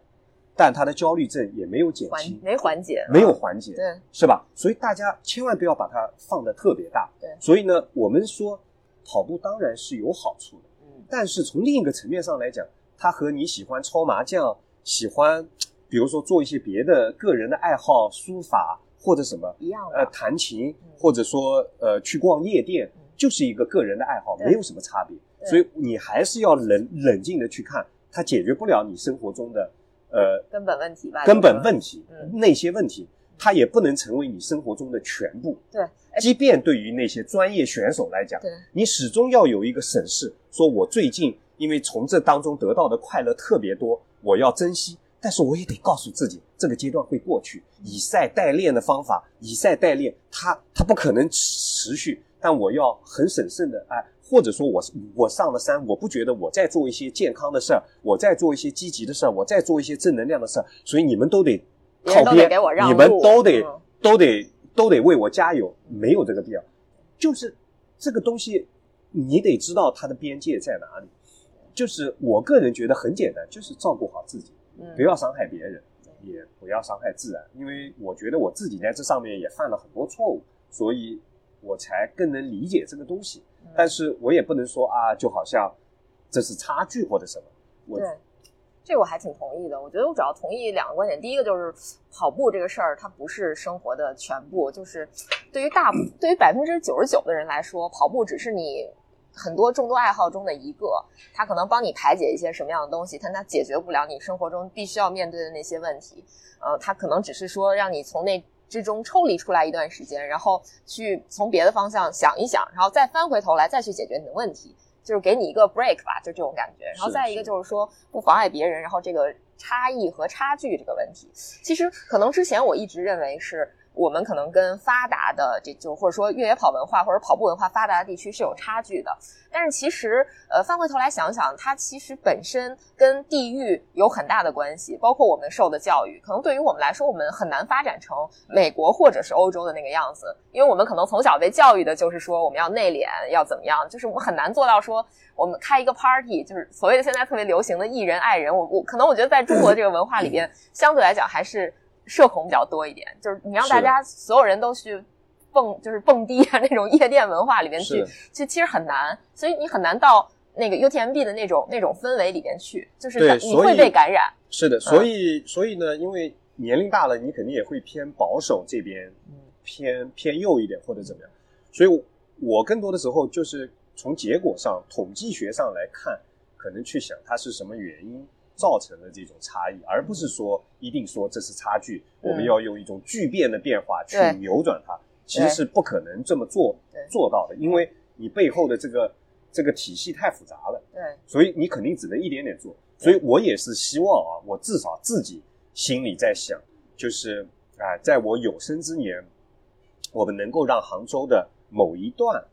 但他的焦虑症也没有减轻，没缓解，没有缓解，对，是吧？所以大家千万不要把它放得特别大。对，所以呢，我们说跑步当然是有好处的，嗯，但是从另一个层面上来讲，它和你喜欢搓麻将，喜欢比如说做一些别的个人的爱好，书法。或者什么一样呃，弹琴，或者说呃，去逛夜店，就是一个个人的爱好，没有什么差别。所以你还是要冷冷静的去看，它解决不了你生活中的呃根本问题吧？根本问题，那些问题，它也不能成为你生活中的全部。对，即便对于那些专业选手来讲，你始终要有一个审视，说我最近因为从这当中得到的快乐特别多，我要珍惜。但是我也得告诉自己，这个阶段会过去。以赛代练的方法，以赛代练，它它不可能持续。但我要很审慎的，哎，或者说我我上了山，我不觉得我在做一些健康的事儿，我在做一些积极的事儿，我在做一些正能量的事儿。所以你们都得靠边，你们都得都得都得为我加油，没有这个必要。就是这个东西，你得知道它的边界在哪里。就是我个人觉得很简单，就是照顾好自己。不要伤害别人，也不要伤害自然，因为我觉得我自己在这上面也犯了很多错误，所以我才更能理解这个东西。但是我也不能说啊，就好像这是差距或者什么。对，这我还挺同意的。我觉得我主要同意两个观点，第一个就是跑步这个事儿，它不是生活的全部，就是对于大 对于百分之九十九的人来说，跑步只是你。很多众多爱好中的一个，它可能帮你排解一些什么样的东西，但它解决不了你生活中必须要面对的那些问题。呃，它可能只是说让你从那之中抽离出来一段时间，然后去从别的方向想一想，然后再翻回头来再去解决你的问题，就是给你一个 break 吧，就这种感觉。然后再一个就是说不妨碍别人，然后这个差异和差距这个问题，其实可能之前我一直认为是我们可能跟发达的这就或者说越野跑文化或者跑步文化发达的地区是有差距的。但是其实，呃，翻回头来想想，它其实本身跟地域有很大的关系，包括我们受的教育，可能对于我们来说，我们很难发展成美国或者是欧洲的那个样子，因为我们可能从小被教育的就是说我们要内敛，要怎么样，就是我们很难做到说我们开一个 party，就是所谓的现在特别流行的艺人爱人。我我可能我觉得在中国这个文化里边，相对来讲还是。社恐比较多一点，就是你让大家所有人都去蹦，就是蹦迪啊 那种夜店文化里面去，其实其实很难，所以你很难到那个 UTMB 的那种那种氛围里边去，就是你会被感染。是的，所以所以呢，因为年龄大了，你肯定也会偏保守这边，偏偏右一点或者怎么样，所以我更多的时候就是从结果上、统计学上来看，可能去想它是什么原因。造成的这种差异，而不是说一定说这是差距，我们要用一种巨变的变化去扭转它，其实是不可能这么做做到的，因为你背后的这个这个体系太复杂了。对，所以你肯定只能一点点做。所以我也是希望啊，我至少自己心里在想，就是啊，在我有生之年，我们能够让杭州的某一段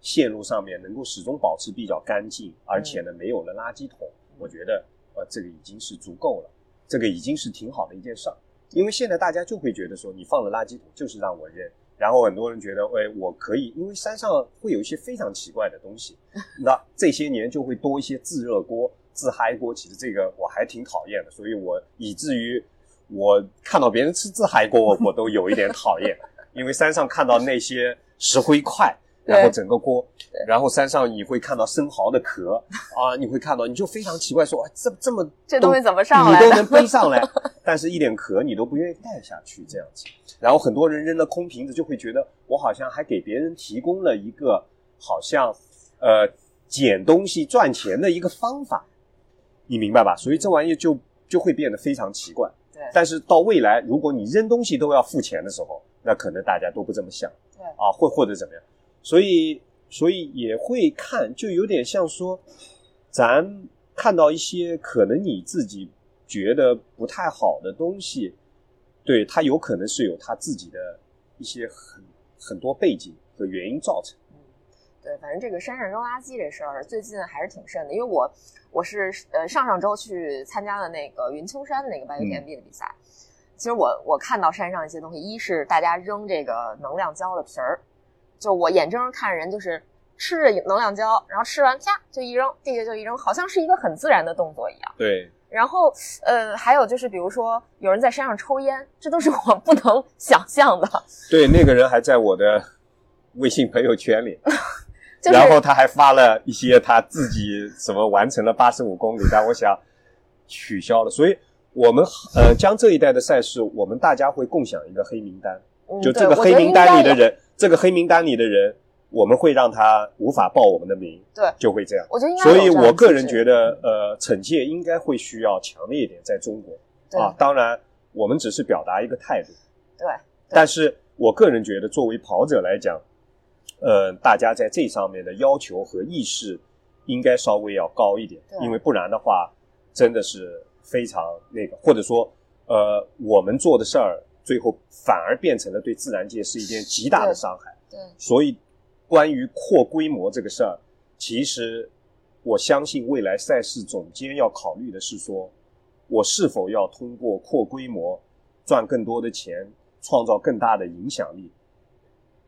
线路上面能够始终保持比较干净，而且呢没有了垃圾桶，我觉得。呃，这个已经是足够了，这个已经是挺好的一件事儿。因为现在大家就会觉得说，你放了垃圾桶就是让我扔，然后很多人觉得，哎，我可以，因为山上会有一些非常奇怪的东西，那这些年就会多一些自热锅、自嗨锅。其实这个我还挺讨厌的，所以我以至于我看到别人吃自嗨锅，我都有一点讨厌，因为山上看到那些石灰块。然后整个锅，然后山上你会看到生蚝的壳 啊，你会看到，你就非常奇怪，说这这么这东西怎么上来？你都能背上来，但是一点壳你都不愿意带下去这样子。然后很多人扔了空瓶子，就会觉得我好像还给别人提供了一个好像呃捡东西赚钱的一个方法，你明白吧？所以这玩意就就会变得非常奇怪。对。但是到未来，如果你扔东西都要付钱的时候，那可能大家都不这么想。对。啊，或或者怎么样？所以，所以也会看，就有点像说，咱看到一些可能你自己觉得不太好的东西，对它有可能是有它自己的一些很很多背景和原因造成。嗯，对，反正这个山上扔垃圾这事儿最近还是挺甚的，因为我我是呃上上周去参加了那个云丘山的那个半 UTMB 的比赛，其实我我看到山上一些东西，一是大家扔这个能量胶的皮儿。就我眼睁睁看着人就是吃着能量胶，然后吃完啪就一扔，地下就一扔，好像是一个很自然的动作一样。对。然后呃，还有就是比如说有人在山上抽烟，这都是我不能 想象的。对，那个人还在我的微信朋友圈里，然后他还发了一些他自己什么完成了八十五公里，但我想取消了。所以我们呃，江浙一带的赛事，我们大家会共享一个黑名单，就这个黑名单里的人。这个黑名单里的人，我们会让他无法报我们的名，对，就会这样。我觉得应该。所以我个人觉得，呃，惩戒应该会需要强烈一点，在中国啊。当然，我们只是表达一个态度。对。但是我个人觉得，作为跑者来讲，呃，大家在这上面的要求和意识应该稍微要高一点，因为不然的话，真的是非常那个，或者说，呃，我们做的事儿。最后反而变成了对自然界是一件极大的伤害。对，所以关于扩规模这个事儿，其实我相信未来赛事总监要考虑的是说，我是否要通过扩规模赚更多的钱，创造更大的影响力。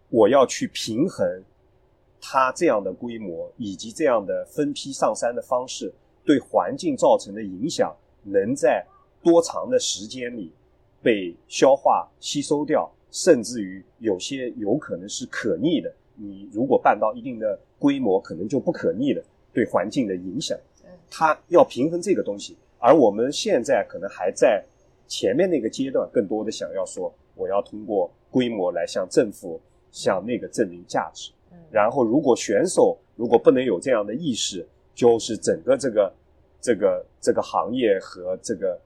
我要去平衡它这样的规模以及这样的分批上山的方式对环境造成的影响，能在多长的时间里。被消化吸收掉，甚至于有些有可能是可逆的。你如果办到一定的规模，可能就不可逆的对环境的影响。它要平衡这个东西，而我们现在可能还在前面那个阶段，更多的想要说，我要通过规模来向政府、向那个证明价值。然后，如果选手如果不能有这样的意识，就是整个这个、这个、这个行业和这个、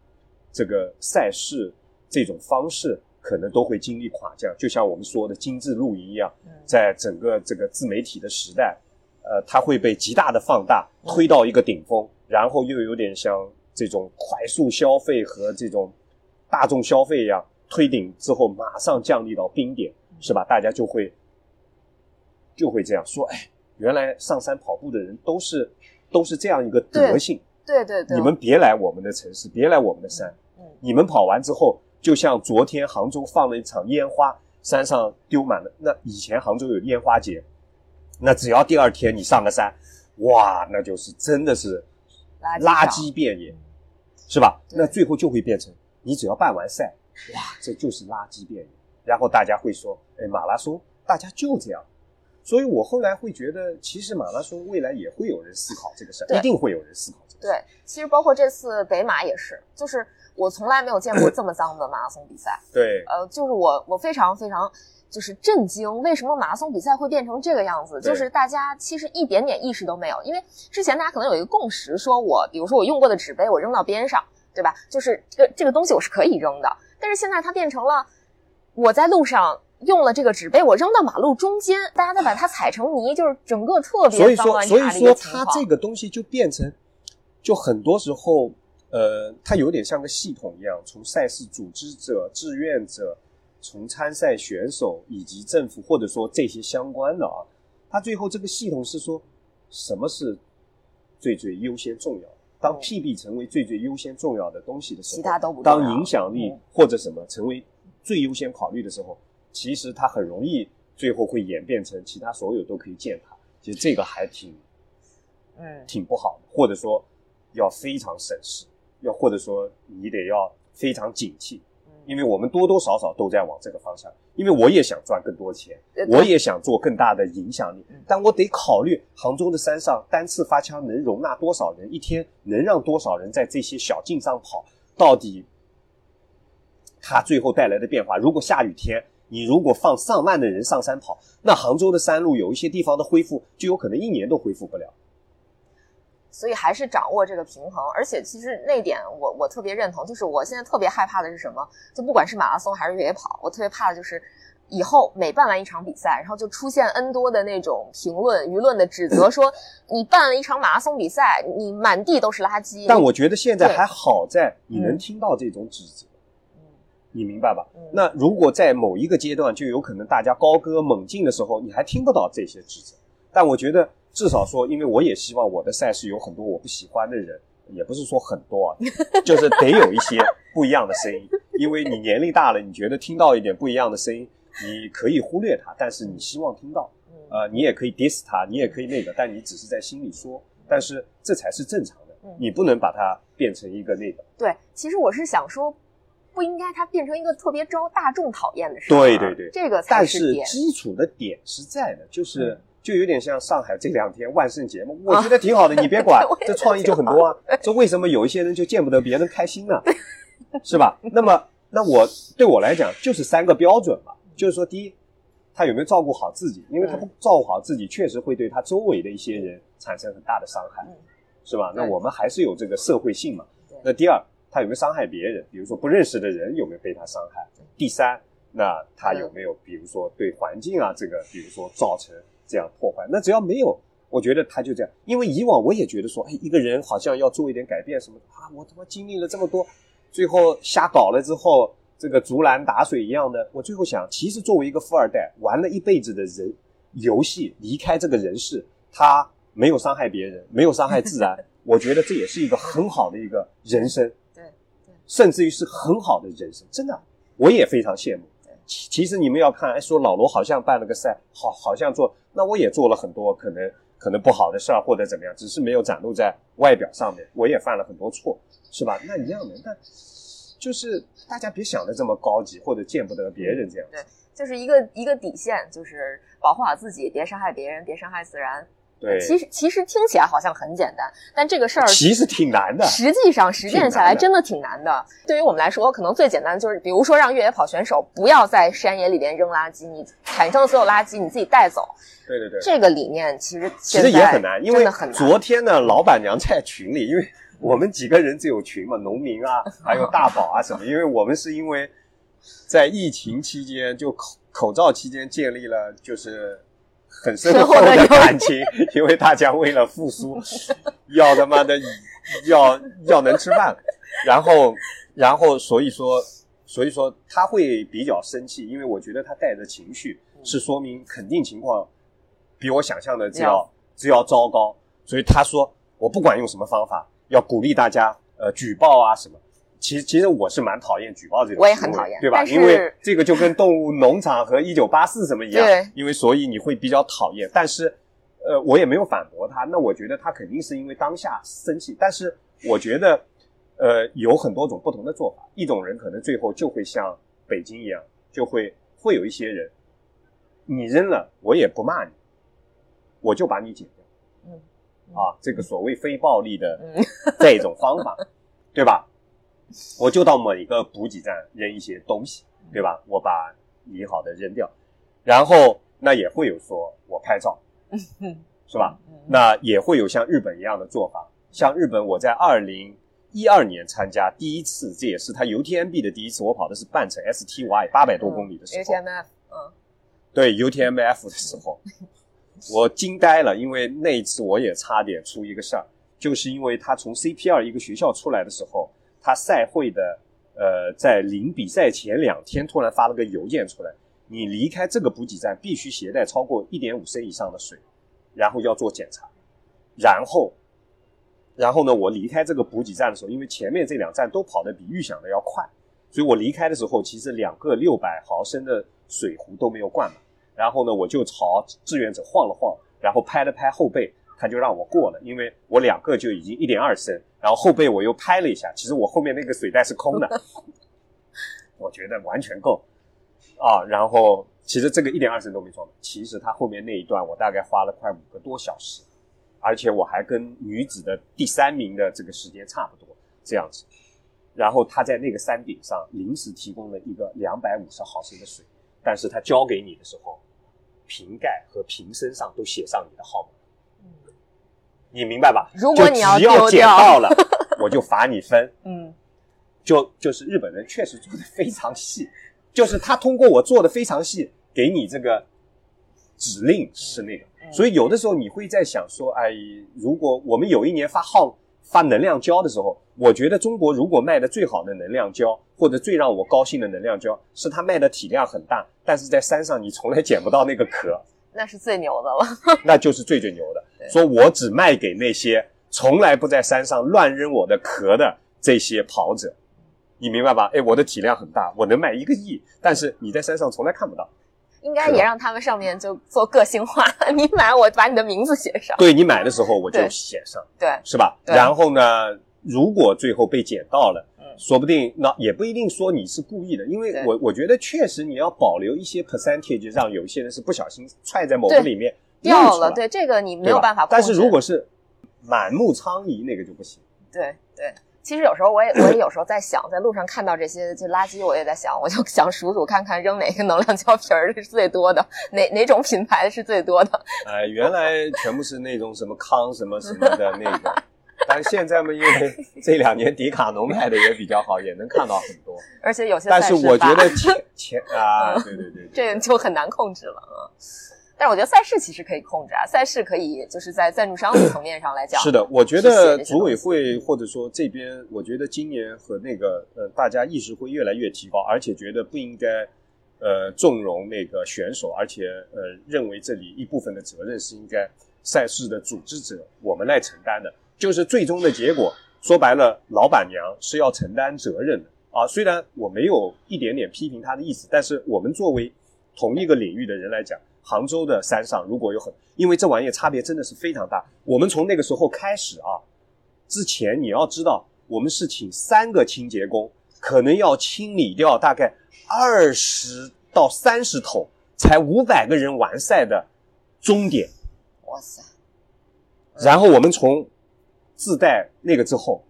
这个赛事。这种方式可能都会经历垮降，就像我们说的精致露营一样，在整个这个自媒体的时代，呃，它会被极大的放大，推到一个顶峰，然后又有点像这种快速消费和这种大众消费一样，推顶之后马上降低到冰点，是吧？大家就会就会这样说，哎，原来上山跑步的人都是都是这样一个德性，对对对，你们别来我们的城市，别来我们的山，嗯，你们跑完之后，就像昨天杭州放了一场烟花，山上丢满了，那以前杭州有烟花节，那只要第二天你上个山，哇，那就是真的是垃圾遍野，是吧？那最后就会变成你只要办完赛。哇，这就是垃圾遍野。然后大家会说，哎，马拉松大家就这样。所以我后来会觉得，其实马拉松未来也会有人思考这个事儿，一定会有人思考这个事。对，其实包括这次北马也是，就是我从来没有见过这么脏的马拉松比赛。对，呃，就是我我非常非常就是震惊，为什么马拉松比赛会变成这个样子？就是大家其实一点点意识都没有，因为之前大家可能有一个共识，说我比如说我用过的纸杯，我扔到边上，对吧？就是这个这个东西我是可以扔的。但是现在它变成了，我在路上用了这个纸杯，我扔到马路中间，大家再把它踩成泥，就是整个特别脏乱差的所以说，它这个东西就变成，就很多时候，呃，它有点像个系统一样，从赛事组织者、志愿者，从参赛选手以及政府，或者说这些相关的啊，它最后这个系统是说，什么是最最优先重要？当 PB 成为最最优先重要的东西的时候，其他都不当影响力或者什么成为最优先考虑的时候，其实它很容易最后会演变成其他所有都可以践踏。其实这个还挺，嗯，挺不好的，或者说要非常审视，要或者说你得要非常警惕。因为我们多多少少都在往这个方向，因为我也想赚更多钱，我也想做更大的影响力，但我得考虑杭州的山上单次发枪能容纳多少人，一天能让多少人在这些小径上跑，到底它最后带来的变化。如果下雨天，你如果放上万的人上山跑，那杭州的山路有一些地方的恢复就有可能一年都恢复不了。所以还是掌握这个平衡，而且其实那点我我特别认同，就是我现在特别害怕的是什么？就不管是马拉松还是越野跑，我特别怕的就是以后每办完一场比赛，然后就出现 N 多的那种评论、舆论的指责，说你办了一场马拉松比赛，你满地都是垃圾。但我觉得现在还好在你能听到这种指责，你明白吧？那如果在某一个阶段，就有可能大家高歌猛进的时候，你还听不到这些指责。但我觉得。至少说，因为我也希望我的赛事有很多我不喜欢的人，也不是说很多啊，就是得有一些不一样的声音。因为你年龄大了，你觉得听到一点不一样的声音，你可以忽略它，但是你希望听到，呃，你也可以 diss 他，你也可以那个，但你只是在心里说，但是这才是正常的，你不能把它变成一个那个。对，其实我是想说，不应该它变成一个特别招大众讨厌的事。对对对，这个但是基础的点是在的，就是。就有点像上海这两天万圣节嘛，我觉得挺好的，你别管，这创意就很多啊。这为什么有一些人就见不得别人开心呢？是吧？那么，那我对我来讲就是三个标准嘛，就是说，第一，他有没有照顾好自己？因为他不照顾好自己，确实会对他周围的一些人产生很大的伤害，是吧？那我们还是有这个社会性嘛。那第二，他有没有伤害别人？比如说不认识的人有没有被他伤害？第三，那他有没有比如说对环境啊这个，比如说造成。这样破坏，那只要没有，我觉得他就这样。因为以往我也觉得说，哎，一个人好像要做一点改变什么的啊，我他妈经历了这么多，最后瞎搞了之后，这个竹篮打水一样的。我最后想，其实作为一个富二代，玩了一辈子的人游戏，离开这个人世，他没有伤害别人，没有伤害自然，我觉得这也是一个很好的一个人生，对对，甚至于是很好的人生，真的，我也非常羡慕。其其实你们要看，哎，说老罗好像办了个赛，好好像做，那我也做了很多可能可能不好的事儿或者怎么样，只是没有展露在外表上面。我也犯了很多错，是吧？那一样的，但就是大家别想的这么高级或者见不得别人这样。对，就是一个一个底线，就是保护好自己，别伤害别人，别伤害自然。对，其实其实听起来好像很简单，但这个事儿其实挺难的。实际上实践下来真的挺难的。对于我们来说，可能最简单的就是，比如说让越野跑选手不要在山野里边扔垃圾，你产生的所有垃圾你自己带走。对对对，这个理念其实其实也很难，因为很昨天呢，老板娘在群里，因为我们几个人只有群嘛，农民啊，还有大宝啊什么，因为我们是因为在疫情期间就口口罩期间建立了就是。很深厚的感情，因为大家为了复苏，要他妈的要要能吃饭，然后然后所以说所以说他会比较生气，因为我觉得他带着情绪，是说明肯定情况比我想象的只要只要糟糕。所以他说我不管用什么方法，要鼓励大家呃举报啊什么。其实其实我是蛮讨厌举报这种，我也很讨厌，对吧？因为这个就跟动物农场和一九八四什么一样，因为所以你会比较讨厌。但是呃，我也没有反驳他。那我觉得他肯定是因为当下生气，但是我觉得。呃，有很多种不同的做法。一种人可能最后就会像北京一样，就会会有一些人，你扔了我也不骂你，我就把你解掉。嗯，啊，这个所谓非暴力的这种方法，对吧？我就到某一个补给站扔一些东西，对吧？我把理好的扔掉，然后那也会有说我拍照，是吧？那也会有像日本一样的做法。像日本，我在二零。一二年参加第一次，这也是他 UTMB 的第一次。我跑的是半程 STY 八百多公里的时候，UTMF，嗯，对 UTMF 的时候，我惊呆了，因为那一次我也差点出一个事儿，就是因为他从 CPR 一个学校出来的时候，他赛会的呃在临比赛前两天突然发了个邮件出来，你离开这个补给站必须携带超过一点五升以上的水，然后要做检查，然后。然后呢，我离开这个补给站的时候，因为前面这两站都跑得比预想的要快，所以我离开的时候，其实两个六百毫升的水壶都没有灌满。然后呢，我就朝志愿者晃了晃，然后拍了拍后背，他就让我过了，因为我两个就已经一点二升，然后后背我又拍了一下，其实我后面那个水袋是空的，我觉得完全够啊。然后其实这个一点二升都没装满，其实他后面那一段我大概花了快五个多小时。而且我还跟女子的第三名的这个时间差不多，这样子。然后他在那个山顶上临时提供了一个两百五十毫升的水，但是他交给你的时候，瓶盖和瓶身上都写上你的号码。你明白吧？如果你要丢捡到了，我就罚你分。嗯，就就是日本人确实做的非常细，就是他通过我做的非常细，给你这个指令是那个。所以有的时候你会在想说，哎，如果我们有一年发号发能量胶的时候，我觉得中国如果卖的最好的能量胶，或者最让我高兴的能量胶，是它卖的体量很大，但是在山上你从来捡不到那个壳，那是最牛的了，那就是最最牛的。说我只卖给那些从来不在山上乱扔我的壳的这些跑者，你明白吧？哎，我的体量很大，我能卖一个亿，但是你在山上从来看不到。应该也让他们上面就做个性化。你买，我把你的名字写上。对你买的时候我就写上，对，是吧？然后呢，如果最后被捡到了，嗯，说不定那也不一定说你是故意的，因为我我觉得确实你要保留一些 percentage，让有一些人是不小心踹在某个里面掉了。对，这个你没有办法。但是如果是满目疮痍，那个就不行。对对。其实有时候我也我也有时候在想，在路上看到这些就垃圾，我也在想，我就想数数看看扔哪个能量胶皮儿是最多的，哪哪种品牌是最多的。哎，原来全部是那种什么康什么什么的那个，但现在嘛，因为这两年迪卡侬卖的也比较好，也能看到很多。而且有些，但是我觉得钱钱啊，对对对，这就很难控制了啊。但是我觉得赛事其实可以控制啊，赛事可以就是在赞助商的层面上来讲。是的，我觉得组委会或者说这边，我觉得今年和那个呃，大家意识会越来越提高，而且觉得不应该呃纵容那个选手，而且呃认为这里一部分的责任是应该赛事的组织者我们来承担的，就是最终的结果说白了，老板娘是要承担责任的啊。虽然我没有一点点批评她的意思，但是我们作为同一个领域的人来讲。杭州的山上如果有很，因为这玩意差别真的是非常大。我们从那个时候开始啊，之前你要知道，我们是请三个清洁工，可能要清理掉大概二十到三十桶，才五百个人完赛的终点。哇塞！然后我们从自带那个之后，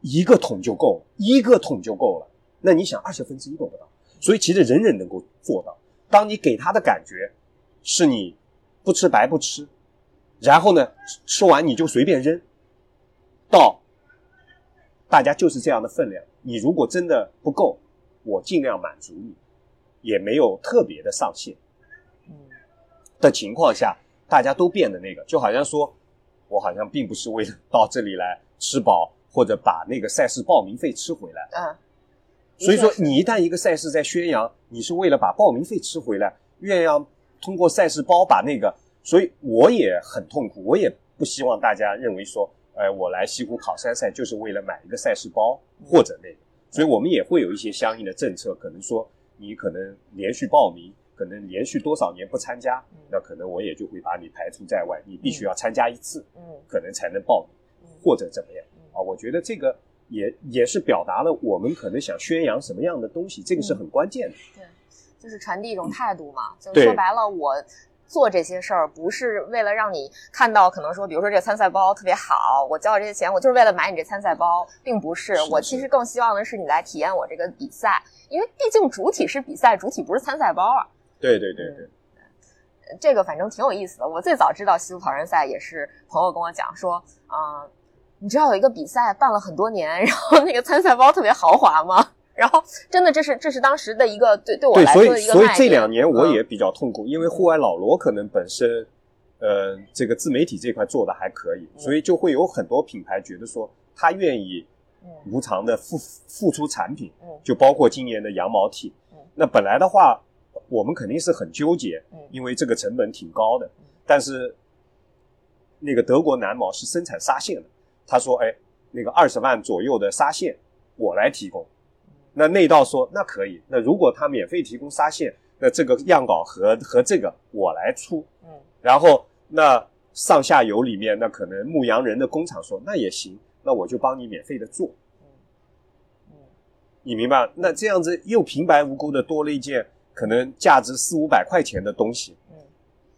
一个桶就够了，一个桶就够了。那你想，二十分之一都不到，所以其实人人能够做到。当你给他的感觉。是你不吃白不吃，然后呢，吃完你就随便扔，到大家就是这样的分量。你如果真的不够，我尽量满足你，也没有特别的上限。的情况下，大家都变得那个，就好像说，我好像并不是为了到这里来吃饱，或者把那个赛事报名费吃回来。嗯，所以说，你一旦一个赛事在宣扬，你是为了把报名费吃回来，愿意通过赛事包把那个，所以我也很痛苦，我也不希望大家认为说，哎，我来西湖跑山赛就是为了买一个赛事包或者那个，所以我们也会有一些相应的政策，可能说你可能连续报名，可能连续多少年不参加，那可能我也就会把你排除在外，你必须要参加一次，嗯，可能才能报名，或者怎么样啊？我觉得这个。也也是表达了我们可能想宣扬什么样的东西，这个是很关键的。对，就是传递一种态度嘛。就说白了，我做这些事儿不是为了让你看到，可能说，比如说这个参赛包特别好，我交了这些钱，我就是为了买你这参赛包，并不是。我其实更希望的是你来体验我这个比赛，因为毕竟主体是比赛，主体不是参赛包啊。对对对对，这个反正挺有意思的。我最早知道西部跑山赛也是朋友跟我讲说，啊。你知道有一个比赛办了很多年，然后那个参赛包特别豪华吗？然后真的这是这是当时的一个对对我来说的一个所以所以这两年我也比较痛苦，因为户外老罗可能本身，呃，这个自媒体这块做的还可以，所以就会有很多品牌觉得说他愿意无偿的付付出产品，就包括今年的羊毛 T。那本来的话，我们肯定是很纠结，因为这个成本挺高的，但是那个德国南毛是生产纱线的。他说：“哎，那个二十万左右的纱线，我来提供。”那内道说：“那可以。那如果他免费提供纱线，那这个样稿和和这个我来出。”嗯。然后那上下游里面，那可能牧羊人的工厂说：“那也行，那我就帮你免费的做。”嗯。你明白？那这样子又平白无故的多了一件可能价值四五百块钱的东西。嗯。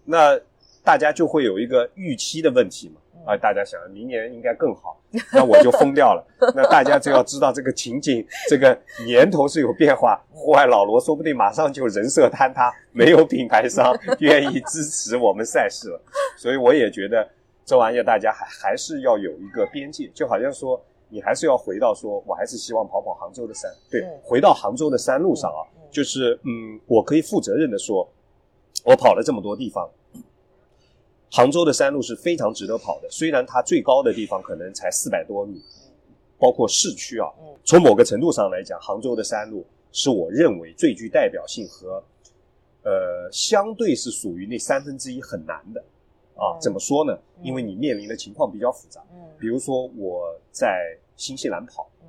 那大家就会有一个预期的问题嘛。啊，大家想明年应该更好，那我就疯掉了。那大家就要知道这个情景，这个年头是有变化。户外老罗说不定马上就人设坍塌，没有品牌商愿意支持我们赛事了。所以我也觉得这玩意儿大家还还是要有一个边界，就好像说你还是要回到说，我还是希望跑跑杭州的山。对，回到杭州的山路上啊，就是嗯，我可以负责任的说，我跑了这么多地方。杭州的山路是非常值得跑的，虽然它最高的地方可能才四百多米，包括市区啊。从某个程度上来讲，杭州的山路是我认为最具代表性和，呃，相对是属于那三分之一很难的啊。怎么说呢？因为你面临的情况比较复杂。比如说我在新西兰跑，啊，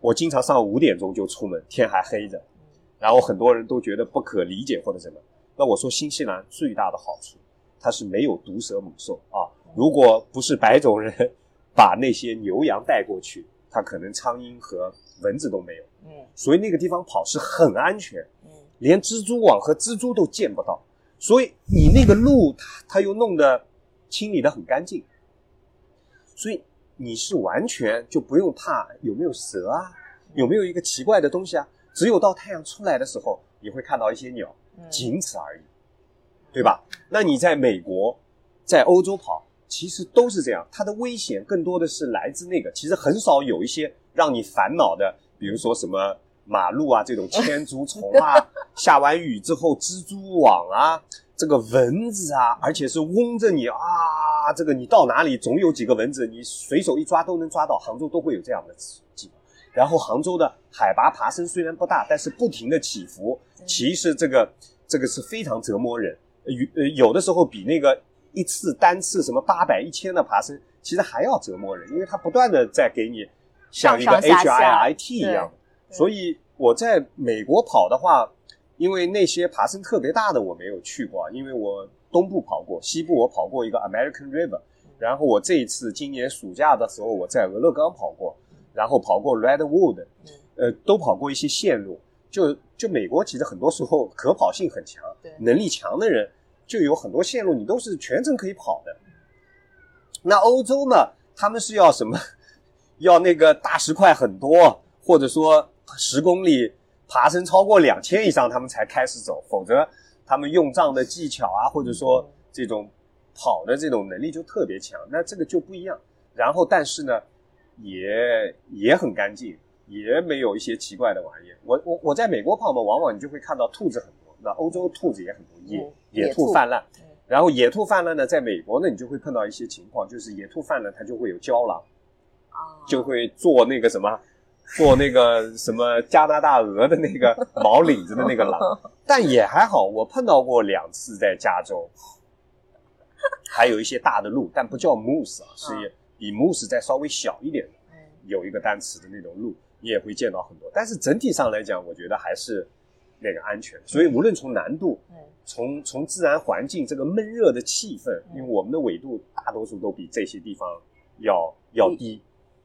我经常上午五点钟就出门，天还黑着，然后很多人都觉得不可理解或者什么。那我说新西兰最大的好处。它是没有毒蛇猛兽啊！如果不是白种人把那些牛羊带过去，它可能苍蝇和蚊子都没有。嗯，所以那个地方跑是很安全。嗯，连蜘蛛网和蜘蛛都见不到。所以你那个路，它它又弄得清理的很干净，所以你是完全就不用怕有没有蛇啊，有没有一个奇怪的东西啊。只有到太阳出来的时候，你会看到一些鸟，仅此而已。对吧？那你在美国，在欧洲跑，其实都是这样。它的危险更多的是来自那个，其实很少有一些让你烦恼的，比如说什么马路啊这种 千足虫啊，下完雨之后蜘蛛网啊，这个蚊子啊，而且是嗡着你啊，这个你到哪里总有几个蚊子，你随手一抓都能抓到。杭州都会有这样的地方。然后杭州的海拔爬升虽然不大，但是不停的起伏，其实这个这个是非常折磨人。有呃有的时候比那个一次单次什么八百一千的爬升，其实还要折磨人，因为它不断的在给你像一个 H I I T 一样。所以我在美国跑的话，因为那些爬升特别大的我没有去过，因为我东部跑过，西部我跑过一个 American River，然后我这一次今年暑假的时候我在俄勒冈跑过，然后跑过 Redwood，呃，都跑过一些线路。就就美国其实很多时候可跑性很强，能力强的人。就有很多线路，你都是全程可以跑的。那欧洲呢？他们是要什么？要那个大石块很多，或者说十公里爬升超过两千以上，他们才开始走。否则，他们用杖的技巧啊，或者说这种跑的这种能力就特别强。那这个就不一样。然后，但是呢，也也很干净，也没有一些奇怪的玩意。我我我在美国跑嘛，往往你就会看到兔子很多，那欧洲兔子也很多，野。野兔泛滥，然后野兔泛滥呢，在美国呢，你就会碰到一些情况，就是野兔泛滥，它就会有郊狼，啊，就会做那个什么做那个什么加拿大鹅的那个毛领子的那个狼，但也还好，我碰到过两次在加州，还有一些大的鹿，但不叫 moose 啊，是比 moose 再稍微小一点的，有一个单词的那种鹿，你也会见到很多。但是整体上来讲，我觉得还是那个安全。所以无论从难度，从从自然环境这个闷热的气氛，因为我们的纬度大多数都比这些地方要要低，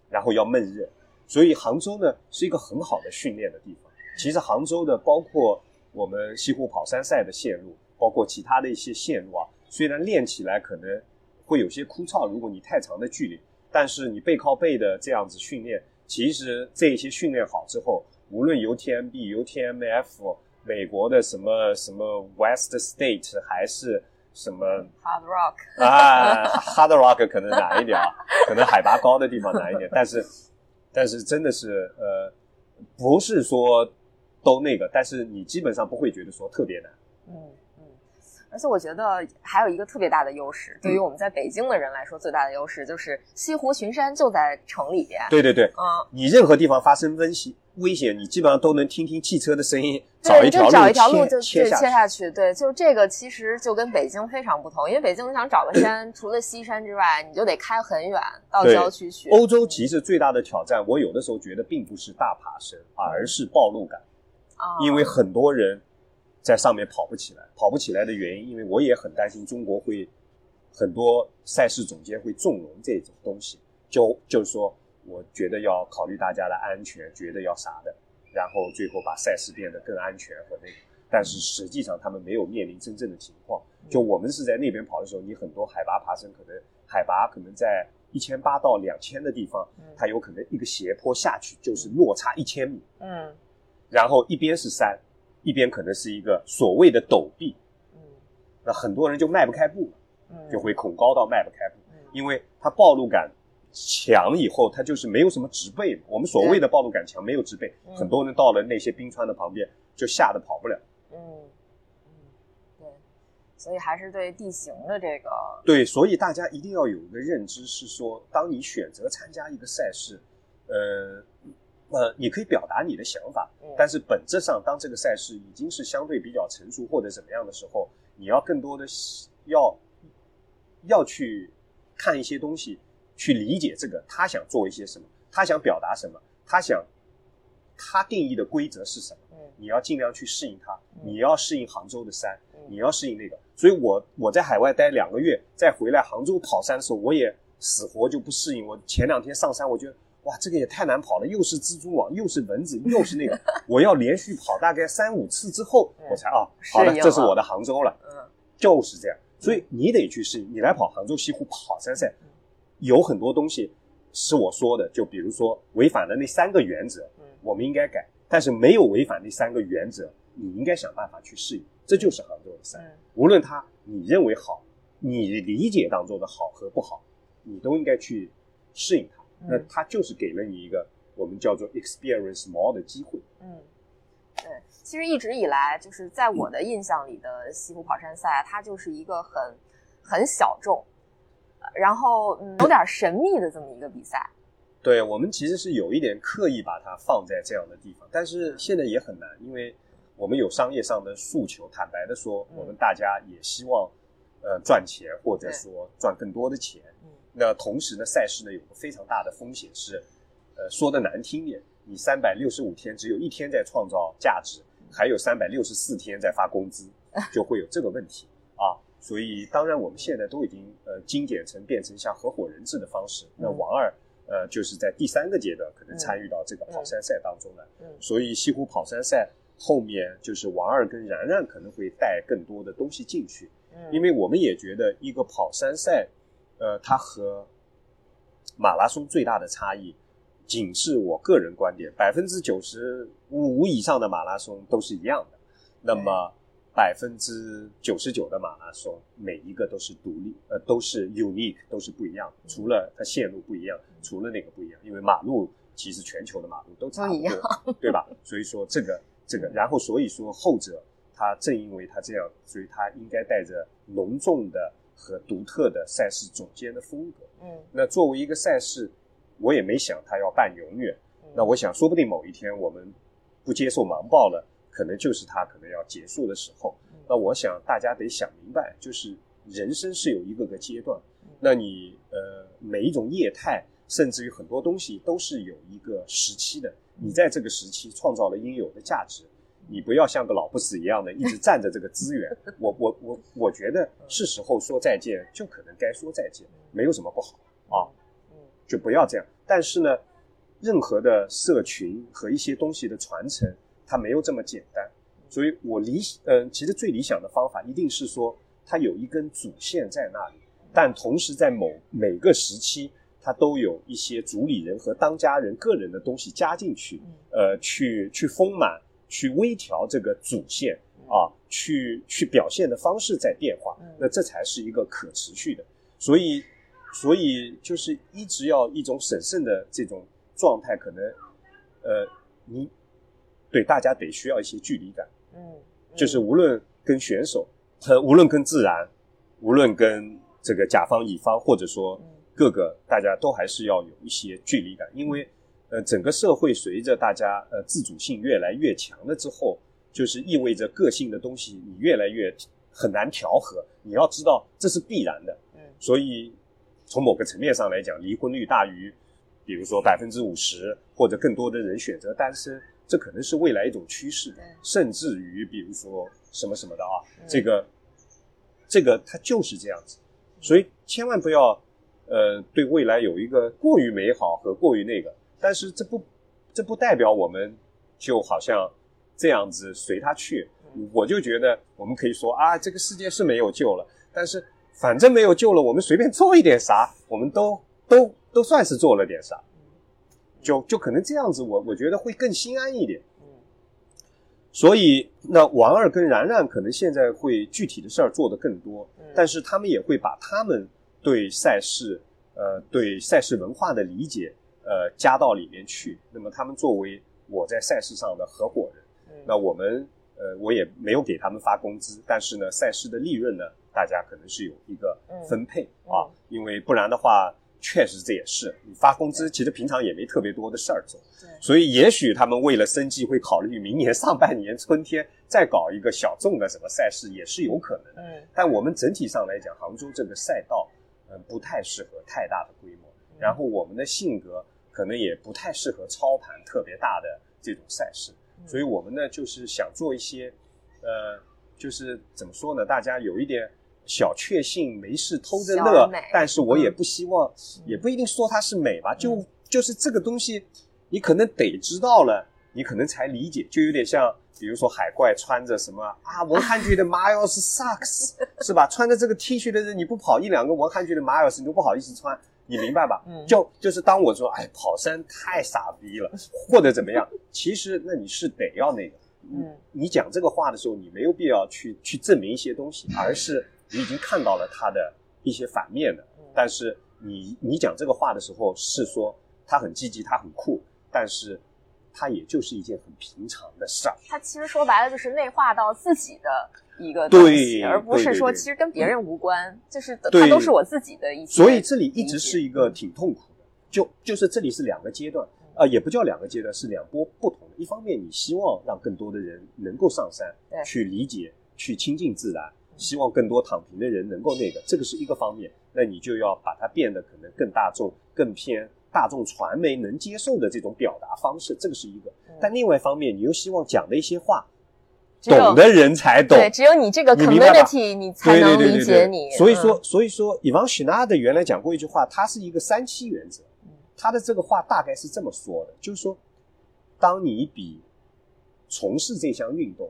然后要闷热。所以杭州呢是一个很好的训练的地方。其实杭州的包括我们西湖跑山赛的线路，包括其他的一些线路啊，虽然练起来可能会有些枯燥，如果你太长的距离，但是你背靠背的这样子训练，其实这些训练好之后，无论 UTMB、UTMF、美国的什么什么 West State 还是什么 Hard Rock 啊，Hard Rock 可能难一点啊，可能海拔高的地方难一点，但是。但是真的是，呃，不是说都那个，但是你基本上不会觉得说特别难。嗯嗯，而且我觉得还有一个特别大的优势，对于我们在北京的人来说，最大的优势就是西湖群山就在城里边。对对对，嗯，你任何地方发生危险危险，你基本上都能听听汽车的声音。找一条路，找一条路就切下去。对，就这个，其实就跟北京非常不同。因为北京你想找个山，除了西山之外，你就得开很远到郊区去。欧洲其实最大的挑战，我有的时候觉得并不是大爬升，而是暴露感。啊，因为很多人在上面跑不起来，跑不起来的原因，因为我也很担心中国会很多赛事总监会纵容这种东西，就就是说，我觉得要考虑大家的安全，觉得要啥的。然后最后把赛事变得更安全和那个，但是实际上他们没有面临真正的情况。就我们是在那边跑的时候，你很多海拔爬升，可能海拔可能在一千八到两千的地方，它有可能一个斜坡下去就是落差一千米。嗯，然后一边是山，一边可能是一个所谓的陡壁。嗯，那很多人就迈不开步，嗯，就会恐高到迈不开步，因为它暴露感。强以后，它就是没有什么植被。我们所谓的暴露感强，没有植被，很多人到了那些冰川的旁边，就吓得跑不了。嗯嗯，对，所以还是对地形的这个对，所以大家一定要有一个认知，是说，当你选择参加一个赛事，呃呃，你可以表达你的想法，但是本质上，当这个赛事已经是相对比较成熟或者怎么样的时候，你要更多的要要去看一些东西。去理解这个，他想做一些什么，他想表达什么，他想他定义的规则是什么？嗯，你要尽量去适应它，你要适应杭州的山，你要适应那个。所以，我我在海外待两个月，再回来杭州跑山的时候，我也死活就不适应。我前两天上山，我觉得哇，这个也太难跑了，又是蜘蛛网，又是蚊子，又是那个，我要连续跑大概三五次之后，我才啊，好了，这是我的杭州了。嗯，就是这样。所以你得去适应。你来跑杭州西湖跑山赛。有很多东西是我说的，就比如说违反了那三个原则，我们应该改。但是没有违反那三个原则，你应该想办法去适应。这就是杭州的山，无论它你认为好，你理解当中的好和不好，你都应该去适应它。那它就是给了你一个我们叫做 experience more 的机会。嗯，对，其实一直以来就是在我的印象里的西湖跑山赛，它就是一个很很小众。然后嗯有点神秘的这么一个比赛，对我们其实是有一点刻意把它放在这样的地方，但是现在也很难，因为我们有商业上的诉求。坦白的说，我们大家也希望呃赚钱，或者说赚更多的钱。那同时呢，赛事呢有个非常大的风险是，呃说的难听点，你三百六十五天只有一天在创造价值，还有三百六十四天在发工资，就会有这个问题啊。所以，当然，我们现在都已经呃精简成变成像合伙人制的方式。那王二呃就是在第三个阶段可能参与到这个跑山赛当中来。嗯，所以西湖跑山赛后面就是王二跟然然可能会带更多的东西进去。嗯，因为我们也觉得一个跑山赛，呃，它和马拉松最大的差异，仅是我个人观点，百分之九十五以上的马拉松都是一样的。那么。百分之九十九的马拉松，每一个都是独立，呃，都是 unique，都是不一样的。除了它线路不一样，除了那个不一样，因为马路其实全球的马路都差不多，对吧？所以说这个这个，然后所以说后者，它正因为它这样，所以它应该带着浓重的和独特的赛事总监的风格。嗯，那作为一个赛事，我也没想它要办永远，那我想，说不定某一天我们不接受盲报了，可能就是它可能要结束的时候。那我想大家得想明白，就是人生是有一个个阶段，那你呃每一种业态，甚至于很多东西都是有一个时期的。你在这个时期创造了应有的价值，你不要像个老不死一样的 一直占着这个资源。我我我我觉得是时候说再见，就可能该说再见，没有什么不好。啊，就不要这样。但是呢，任何的社群和一些东西的传承，它没有这么简单。所以我理嗯，其实最理想的方法一定是说，它有一根主线在那里，但同时在某每个时期。它都有一些主理人和当家人个人的东西加进去，呃，去去丰满，去微调这个主线啊，去去表现的方式在变化，那这才是一个可持续的。所以，所以就是一直要一种审慎的这种状态，可能，呃，你对大家得需要一些距离感，嗯，就是无论跟选手，呃，无论跟自然，无论跟这个甲方乙方，或者说。各个大家都还是要有一些距离感，因为，呃，整个社会随着大家呃自主性越来越强了之后，就是意味着个性的东西你越来越很难调和。你要知道这是必然的，嗯，所以从某个层面上来讲，离婚率大于，比如说百分之五十或者更多的人选择单身，这可能是未来一种趋势，甚至于比如说什么什么的啊，这个，这个它就是这样子，所以千万不要。呃，对未来有一个过于美好和过于那个，但是这不，这不代表我们就好像这样子随它去。我就觉得我们可以说啊，这个世界是没有救了，但是反正没有救了，我们随便做一点啥，我们都都都算是做了点啥，就就可能这样子，我我觉得会更心安一点。所以那王二跟然然可能现在会具体的事儿做的更多，但是他们也会把他们。对赛事，呃，对赛事文化的理解，呃，加到里面去。那么他们作为我在赛事上的合伙人，那我们，呃，我也没有给他们发工资，但是呢，赛事的利润呢，大家可能是有一个分配啊，因为不然的话，确实这也是你发工资，其实平常也没特别多的事儿做，所以也许他们为了生计会考虑明年上半年春天再搞一个小众的什么赛事，也是有可能。嗯，但我们整体上来讲，杭州这个赛道。嗯不太适合太大的规模，然后我们的性格可能也不太适合操盘特别大的这种赛事，所以我们呢就是想做一些，呃，就是怎么说呢？大家有一点小确幸，没事偷着乐，但是我也不希望，也不一定说它是美吧，就就是这个东西，你可能得知道了，你可能才理解，就有点像。比如说海怪穿着什么啊？文汉剧的 Miles sucks 是吧？穿着这个 T 恤的人，你不跑一两个文汉剧的 Miles，你都不好意思穿，你明白吧？嗯，就就是当我说哎，跑山太傻逼了，或者怎么样，其实那你是得要那个，嗯，你讲这个话的时候，你没有必要去去证明一些东西，而是你已经看到了他的一些反面的，但是你你讲这个话的时候是说他很积极，他很酷，但是。它也就是一件很平常的事儿。它其实说白了就是内化到自己的一个东西，而不是说其实跟别人无关，就是它都是我自己的一些。所以这里一直是一个挺痛苦的，就就是这里是两个阶段，呃，也不叫两个阶段，是两波不同的。一方面，你希望让更多的人能够上山，去理解、去亲近自然，希望更多躺平的人能够那个，这个是一个方面。那你就要把它变得可能更大众、更偏。大众传媒能接受的这种表达方式，这个是一个。但另外一方面，你又希望讲的一些话，懂的人才懂。对，只有你这个 community，你才能理解你。所以说，所以说，伊万许纳的原来讲过一句话，他是一个三七原则。他的这个话大概是这么说的，就是说，当你比从事这项运动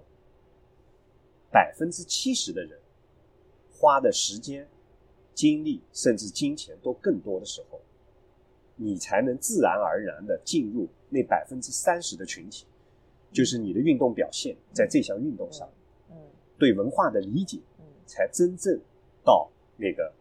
百分之七十的人花的时间、精力甚至金钱都更多的时候。你才能自然而然的进入那百分之三十的群体，就是你的运动表现在这项运动上，嗯，对文化的理解，嗯，才真正到那个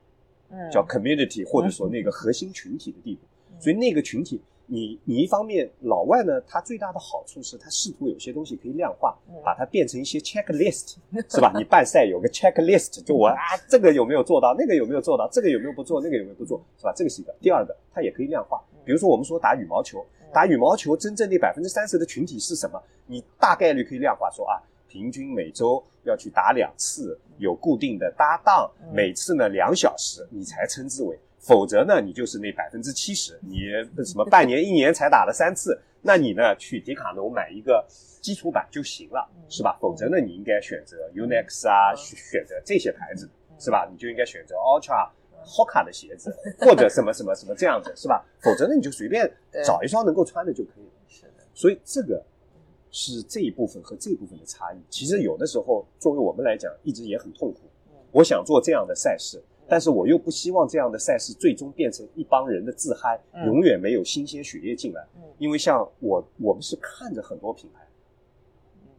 叫 community 或者说那个核心群体的地步。所以那个群体你你一方面老外呢，他最大的好处是他试图有些东西可以量化，把它变成一些 checklist，是吧？你办赛有个 checklist，就我啊这个有没有做到，那个有没有做到，这个有没有不做，那个有没有不做，是吧？这个是一个。第二个，它也可以量化，比如说我们说打羽毛球，打羽毛球真正的百分之三十的群体是什么？你大概率可以量化说啊，平均每周要去打两次，有固定的搭档，每次呢两小时，你才称之为。否则呢，你就是那百分之七十，你什么半年一年才打了三次，那你呢去迪卡侬买一个基础版就行了，是吧？否则呢，你应该选择 Unex 啊，选择这些牌子，是吧？你就应该选择 Ultra Hoka 的鞋子，或者什么什么什么这样子，是吧？否则呢，你就随便找一双能够穿的就可以了。是的。所以这个是这一部分和这一部分的差异。其实有的时候，作为我们来讲，一直也很痛苦。我想做这样的赛事。但是我又不希望这样的赛事最终变成一帮人的自嗨，永远没有新鲜血液进来。因为像我，我们是看着很多品牌，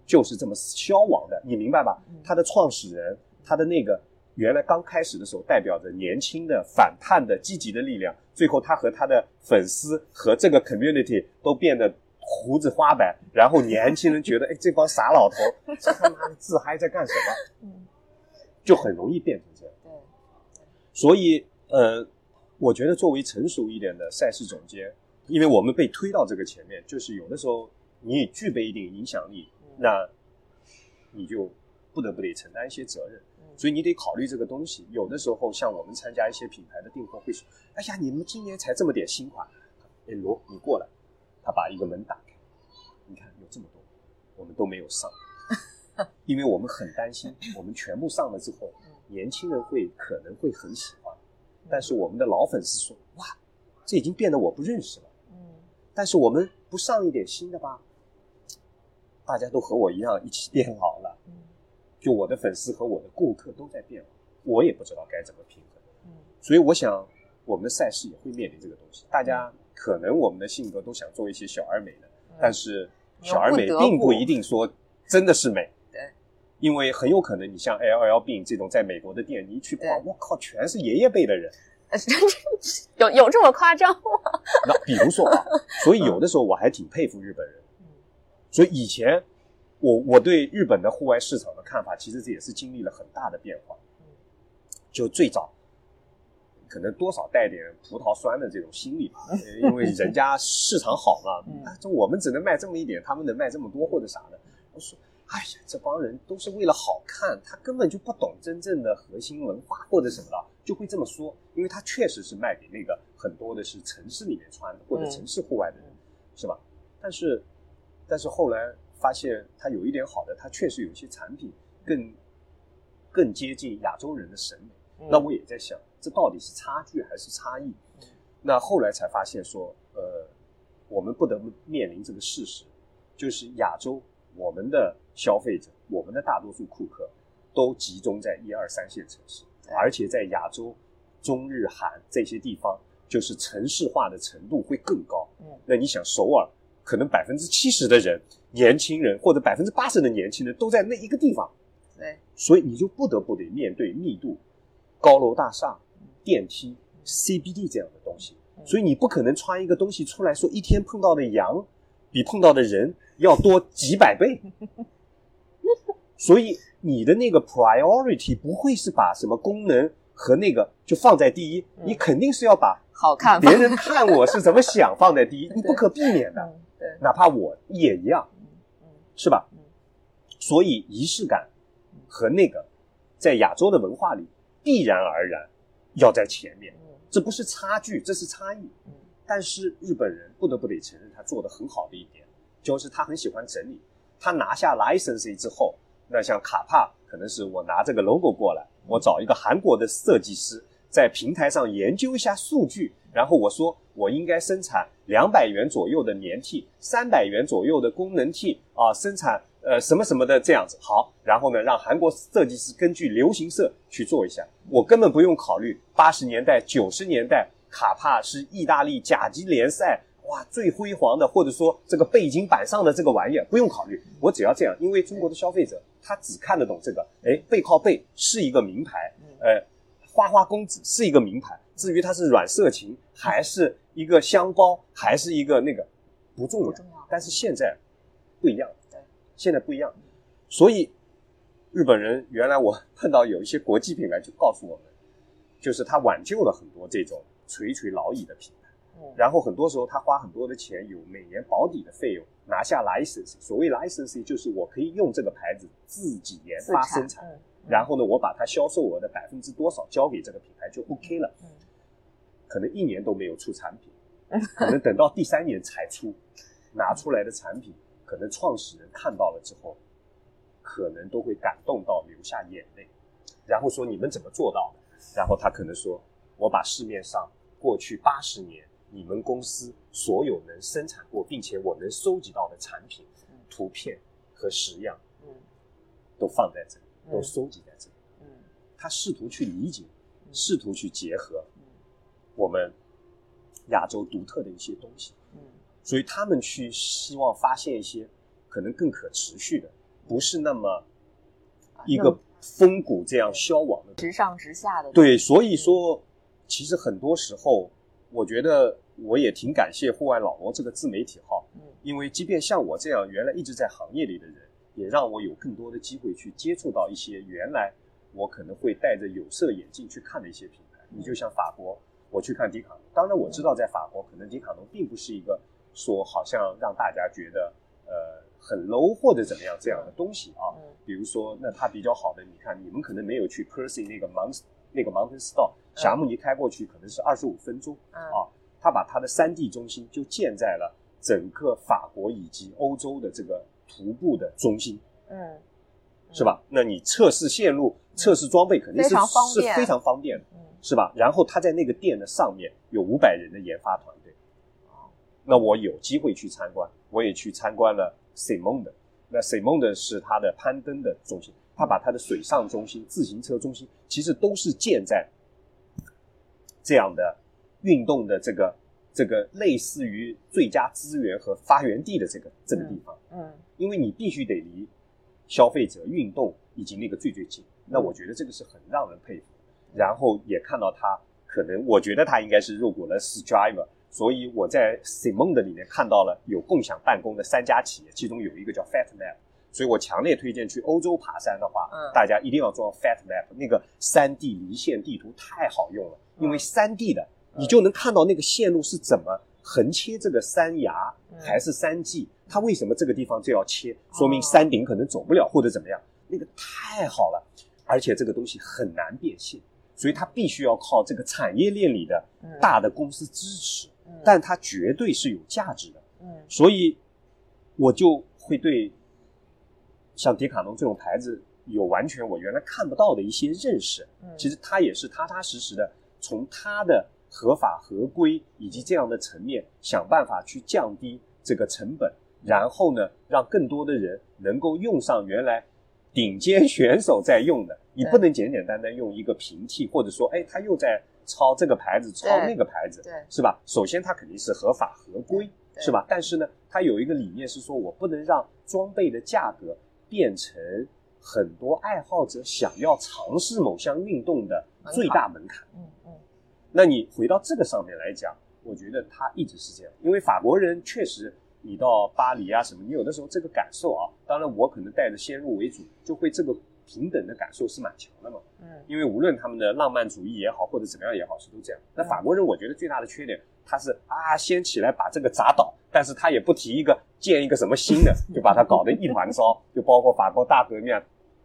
就是这么消亡的，你明白吧？他的创始人，他的那个原来刚开始的时候代表着年轻的、反叛的、积极的力量，最后他和他的粉丝和这个 community 都变得胡子花白，然后年轻人觉得，哎，这帮傻老头，这他妈的自嗨在干什么？就很容易变成。所以，呃，我觉得作为成熟一点的赛事总监，因为我们被推到这个前面，就是有的时候你也具备一定影响力，那你就不得不得承担一些责任。所以你得考虑这个东西。有的时候，像我们参加一些品牌的订货会说：“哎呀，你们今年才这么点新款。”哎，罗，你过来，他把一个门打开，你看有这么多，我们都没有上，因为我们很担心，我们全部上了之后。年轻人会可能会很喜欢，但是我们的老粉丝说：“哇，这已经变得我不认识了。”嗯，但是我们不上一点新的吧？大家都和我一样一起变老了。嗯，就我的粉丝和我的顾客都在变老，我也不知道该怎么平衡。嗯，所以我想我们的赛事也会面临这个东西。大家可能我们的性格都想做一些小而美的，但是小而美并不一定说真的是美。因为很有可能，你像 L L B 这种在美国的店，你一去逛，我靠，全是爷爷辈的人，有有这么夸张吗？那比如说啊，所以有的时候我还挺佩服日本人。所以以前我我对日本的户外市场的看法，其实这也是经历了很大的变化。就最早可能多少带点葡萄酸的这种心理吧，因为人家市场好嘛，就我们只能卖这么一点，他们能卖这么多或者啥的。我说。哎呀，这帮人都是为了好看，他根本就不懂真正的核心文化或者什么的，就会这么说。因为他确实是卖给那个很多的是城市里面穿的或者城市户外的人，是吧？但是，但是后来发现他有一点好的，他确实有一些产品更更接近亚洲人的审美。那我也在想，这到底是差距还是差异？那后来才发现说，呃，我们不得不面临这个事实，就是亚洲。我们的消费者，我们的大多数顾客，都集中在一二三线城市，而且在亚洲、中日韩这些地方，就是城市化的程度会更高。嗯，那你想，首尔可能百分之七十的人，年轻人或者百分之八十的年轻人都在那一个地方。对，所以你就不得不得面对密度、高楼大厦、电梯、CBD 这样的东西。所以你不可能穿一个东西出来说，一天碰到的羊比碰到的人。要多几百倍，所以你的那个 priority 不会是把什么功能和那个就放在第一，你肯定是要把好看。别人看我是怎么想放在第一，你不可避免的，对，哪怕我也一样，是吧？所以仪式感和那个在亚洲的文化里必然而然要在前面，这不是差距，这是差异。但是日本人不得不得承认他做的很好的一点。就是他很喜欢整理，他拿下 license 之后，那像卡帕，可能是我拿这个 logo 过来，我找一个韩国的设计师在平台上研究一下数据，然后我说我应该生产两百元左右的棉 T，三百元左右的功能 T 啊，生产呃什么什么的这样子好，然后呢让韩国设计师根据流行色去做一下，我根本不用考虑八十年代九十年代卡帕是意大利甲级联赛。哇，最辉煌的，或者说这个背景板上的这个玩意儿不用考虑，我只要这样，因为中国的消费者他只看得懂这个，哎，背靠背是一个名牌，呃，花花公子是一个名牌，至于它是软色情还是一个香包还是一个那个不重要，重要。但是现在不一样，对，现在不一样。所以日本人原来我碰到有一些国际品牌就告诉我们，就是他挽救了很多这种垂垂老矣的品牌。然后很多时候他花很多的钱，有每年保底的费用，拿下 license。所谓 license 就是我可以用这个牌子自己研发生产，然后呢，我把它销售额的百分之多少交给这个品牌就 OK 了。可能一年都没有出产品，可能等到第三年才出，拿出来的产品，可能创始人看到了之后，可能都会感动到流下眼泪，然后说你们怎么做到的？然后他可能说，我把市面上过去八十年。你们公司所有能生产过，并且我能收集到的产品、图片和实样，嗯，都放在这里，都收集在这里。嗯，他试图去理解，试图去结合我们亚洲独特的一些东西。嗯，所以他们去希望发现一些可能更可持续的，不是那么一个风骨这样消亡的，直上直下的。对，所以说，其实很多时候，我觉得。我也挺感谢户外老罗这个自媒体号，嗯，因为即便像我这样原来一直在行业里的人，也让我有更多的机会去接触到一些原来我可能会戴着有色眼镜去看的一些品牌。你就像法国，我去看迪卡侬，当然我知道在法国可能迪卡侬并不是一个说好像让大家觉得呃很 low 或者怎么样这样的东西啊。比如说，那它比较好的，你看你们可能没有去 Percy 那个 Mount 那个 Mountain Store，霞慕尼开过去可能是二十五分钟啊。他把他的三地中心就建在了整个法国以及欧洲的这个徒步的中心，嗯，是吧？那你测试线路、测试装备肯定是是非常方便的，是吧？然后他在那个店的上面有五百人的研发团队，那我有机会去参观，我也去参观了 Simon 的，那 Simon 的是他的攀登的中心，他把他的水上中心、自行车中心其实都是建在这样的。运动的这个这个类似于最佳资源和发源地的这个这个地方，嗯，因为你必须得离消费者运动以及那个最最近，那我觉得这个是很让人佩服。然后也看到他可能，我觉得他应该是入股了 Striver，所以我在 Simon 的里面看到了有共享办公的三家企业，其中有一个叫 FatMap 所以我强烈推荐去欧洲爬山的话，大家一定要装 FatMap，那个三 D 离线地图太好用了，因为三 D 的。你就能看到那个线路是怎么横切这个山崖还是山脊，它为什么这个地方就要切？说明山顶可能走不了或者怎么样？那个太好了，而且这个东西很难变现，所以它必须要靠这个产业链里的大的公司支持，但它绝对是有价值的。嗯，所以我就会对像迪卡侬这种牌子有完全我原来看不到的一些认识。嗯，其实它也是踏踏实实的从它的。合法合规以及这样的层面，想办法去降低这个成本，然后呢，让更多的人能够用上原来顶尖选手在用的。你不能简简单单用一个平替，或者说，哎，他又在抄这个牌子，抄那个牌子，对，是吧？首先，它肯定是合法合规，是吧？但是呢，它有一个理念是说，我不能让装备的价格变成很多爱好者想要尝试某项运动的最大门槛。嗯嗯。那你回到这个上面来讲，我觉得他一直是这样，因为法国人确实，你到巴黎啊什么，你有的时候这个感受啊，当然我可能带着先入为主，就会这个平等的感受是蛮强的嘛。嗯，因为无论他们的浪漫主义也好，或者怎么样也好，是都这样。那法国人我觉得最大的缺点，他是啊先起来把这个砸倒，但是他也不提一个建一个什么新的，就把它搞得一团糟，就包括法国大革命啊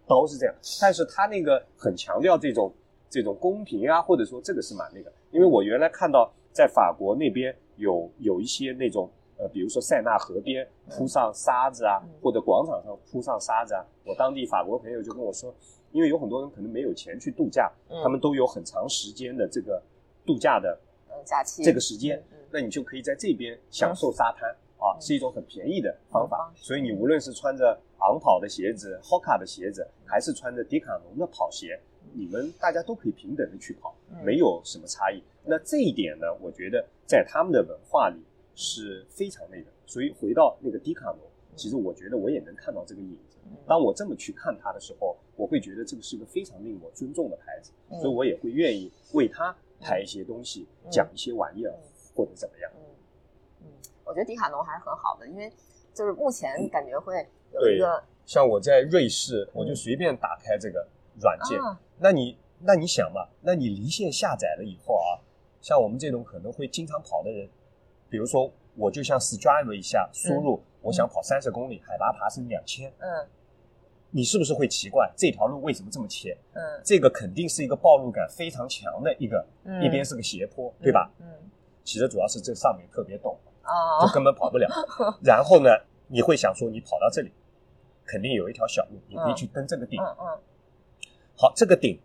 都是这样。但是他那个很强调这种。这种公平啊，或者说这个是蛮那个，因为我原来看到在法国那边有有一些那种呃，比如说塞纳河边铺上沙子啊，或者广场上铺上沙子啊，我当地法国朋友就跟我说，因为有很多人可能没有钱去度假，他们都有很长时间的这个度假的假期。这个时间，那你就可以在这边享受沙滩啊，是一种很便宜的方法，所以你无论是穿着昂跑的鞋子、Hoka 的鞋子，还是穿着迪卡侬的跑鞋。你们大家都可以平等的去跑，没有什么差异。那这一点呢，我觉得在他们的文化里是非常那个。所以回到那个迪卡侬，其实我觉得我也能看到这个影子。当我这么去看它的时候，我会觉得这个是一个非常令我尊重的牌子，所以我也会愿意为它拍一些东西，讲一些玩意儿，或者怎么样。嗯嗯，我觉得迪卡侬还是很好的，因为就是目前感觉会有一个，像我在瑞士，我就随便打开这个软件，那你那你想嘛，那你离线下载了以后啊，像我们这种可能会经常跑的人，比如说我就像 Strive 一下输入，我想跑三十公里，海拔爬升两千，嗯。你是不是会奇怪这条路为什么这么切？嗯，这个肯定是一个暴露感非常强的一个，一边是个斜坡，对吧？嗯，其实主要是这上面特别陡，哦，就根本跑不了。然后呢，你会想说，你跑到这里，肯定有一条小路，你可以去登这个顶。嗯嗯。好，这个顶，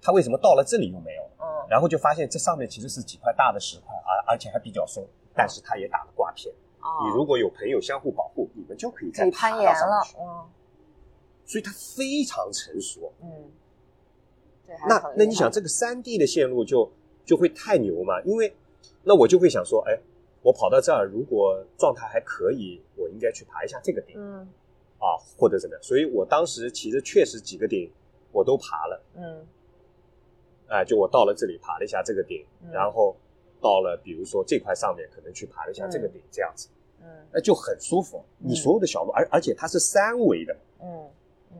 它为什么到了这里又没有？嗯。然后就发现这上面其实是几块大的石块，而而且还比较松，但是它也打了挂片。哦。你如果有朋友相互保护，你们就可以再攀岩了。嗯。所以它非常成熟，嗯，对。那那你想，这个三 D 的线路就就会太牛嘛？因为那我就会想说，哎，我跑到这儿，如果状态还可以，我应该去爬一下这个顶，嗯，啊，或者怎么样？所以我当时其实确实几个顶我都爬了，嗯，哎，就我到了这里爬了一下这个顶，然后到了比如说这块上面，可能去爬了一下这个顶，这样子，嗯，那就很舒服。你所有的小路，而而且它是三维的，嗯。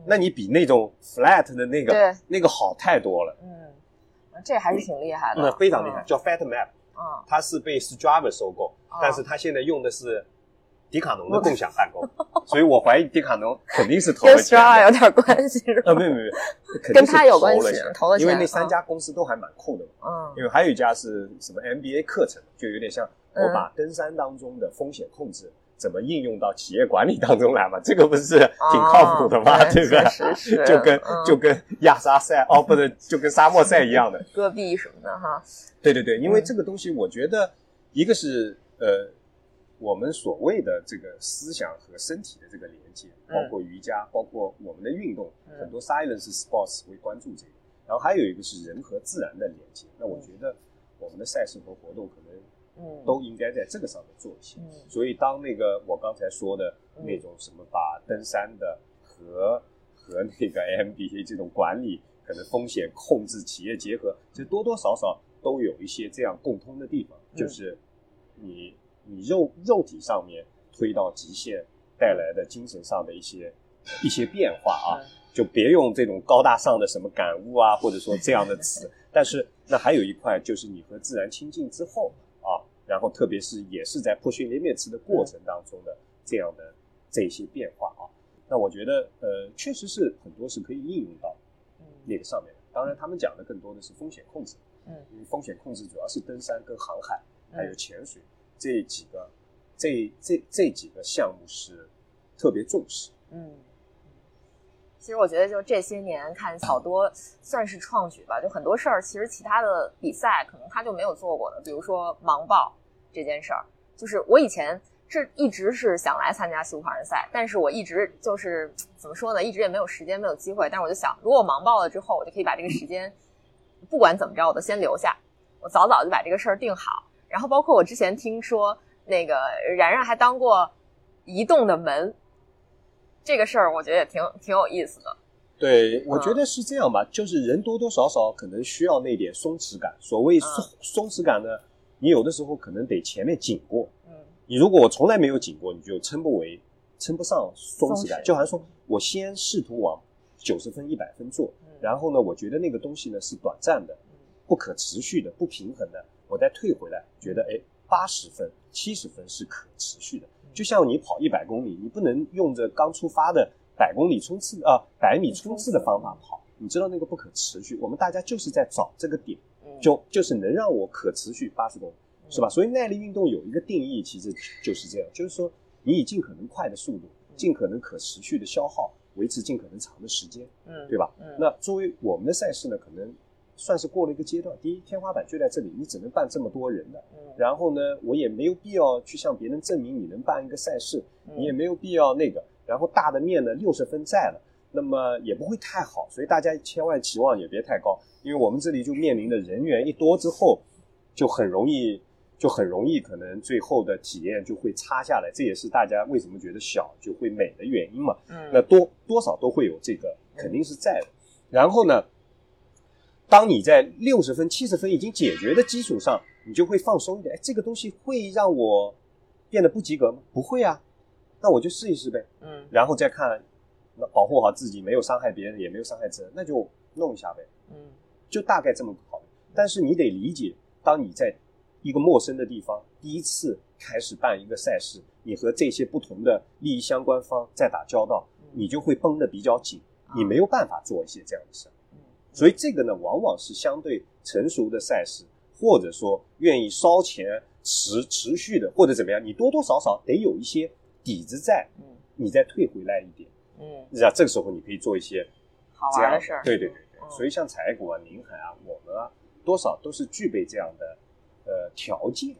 那你比那种 flat 的那个那个好太多了。嗯，这还是挺厉害的。那非常厉害，叫 Fat Map。嗯，它是被 Strava 收购，但是它现在用的是迪卡侬的共享办公，所以我怀疑迪卡侬肯定是投了钱。跟 Strava 有点关系 是吧？啊，没有没有，跟他有关系，投了钱。因为那三家公司都还蛮酷的嘛。嗯。因为还有一家是什么 MBA 课程，就有点像我把登山当中的风险控制。怎么应用到企业管理当中来嘛？这个不是挺靠谱的吗？对不对？就跟就跟亚沙赛哦，不是，就跟沙漠赛一样的戈壁什么的哈。对对对，因为这个东西，我觉得一个是呃，我们所谓的这个思想和身体的这个连接，包括瑜伽，包括我们的运动，很多 silence sports 会关注这个。然后还有一个是人和自然的连接。那我觉得我们的赛事和活动可能。嗯，都应该在这个上面做一些。所以当那个我刚才说的那种什么把登山的和和那个 MBA 这种管理可能风险控制企业结合，其实多多少少都有一些这样共通的地方，就是你你肉肉体上面推到极限带来的精神上的一些一些变化啊，就别用这种高大上的什么感悟啊，或者说这样的词。但是那还有一块就是你和自然亲近之后啊。然后，特别是也是在 push limits 的过程当中的这样的这些变化啊，那我觉得呃，确实是很多是可以应用到那个上面的。当然，他们讲的更多的是风险控制，嗯，因为风险控制主要是登山跟航海还有潜水这几个这这这几个项目是特别重视。嗯，其实我觉得就这些年看好多算是创举吧，就很多事儿其实其他的比赛可能他就没有做过的，比如说盲报。这件事儿，就是我以前是一直是想来参加西湖跑人赛，但是我一直就是怎么说呢，一直也没有时间，没有机会。但是我就想，如果我盲报了之后，我就可以把这个时间，不管怎么着，我都先留下，我早早就把这个事儿定好。然后包括我之前听说那个然然还当过移动的门，这个事儿我觉得也挺挺有意思的。对，我觉得是这样吧，就是人多多少少可能需要那点松弛感。所谓松松弛感呢？你有的时候可能得前面紧过，嗯，你如果我从来没有紧过，你就称不为称不上松弛感。就好像说我先试图往九十分、一百分做，然后呢，我觉得那个东西呢是短暂的、不可持续的、不平衡的，我再退回来，觉得哎，八十分、七十分是可持续的。就像你跑一百公里，你不能用着刚出发的百公里冲刺啊、百米冲刺的方法跑，你知道那个不可持续。我们大家就是在找这个点。就就是能让我可持续八十公里，是吧？所以耐力运动有一个定义，其实就是这样，就是说你以尽可能快的速度，尽可能可持续的消耗，维持尽可能长的时间，嗯，对吧？那作为我们的赛事呢，可能算是过了一个阶段。第一，天花板就在这里，你只能办这么多人的，然后呢，我也没有必要去向别人证明你能办一个赛事，你也没有必要那个。然后大的面呢，六十分在了。那么也不会太好，所以大家千万期望也别太高，因为我们这里就面临的人员一多之后，就很容易，就很容易可能最后的体验就会差下来，这也是大家为什么觉得小就会美的原因嘛。嗯，那多多少都会有这个，肯定是在的。然后呢，当你在六十分、七十分已经解决的基础上，你就会放松一点。哎，这个东西会让我变得不及格吗？不会啊，那我就试一试呗。嗯，然后再看，那保护好自己，没有伤害别人，也没有伤害自己，那就弄一下呗。嗯，就大概这么考虑。但是你得理解，当你在一个陌生的地方第一次开始办一个赛事，你和这些不同的利益相关方在打交道，你就会绷得比较紧，你没有办法做一些这样的事儿。所以这个呢，往往是相对成熟的赛事，或者说愿意烧钱持持续的，或者怎么样，你多多少少得有一些底子在，嗯，你再退回来一点，嗯，那这个时候你可以做一些好玩的事儿。对对对对，所以像财谷啊、宁海啊，我们啊，多少都是具备这样的呃条件，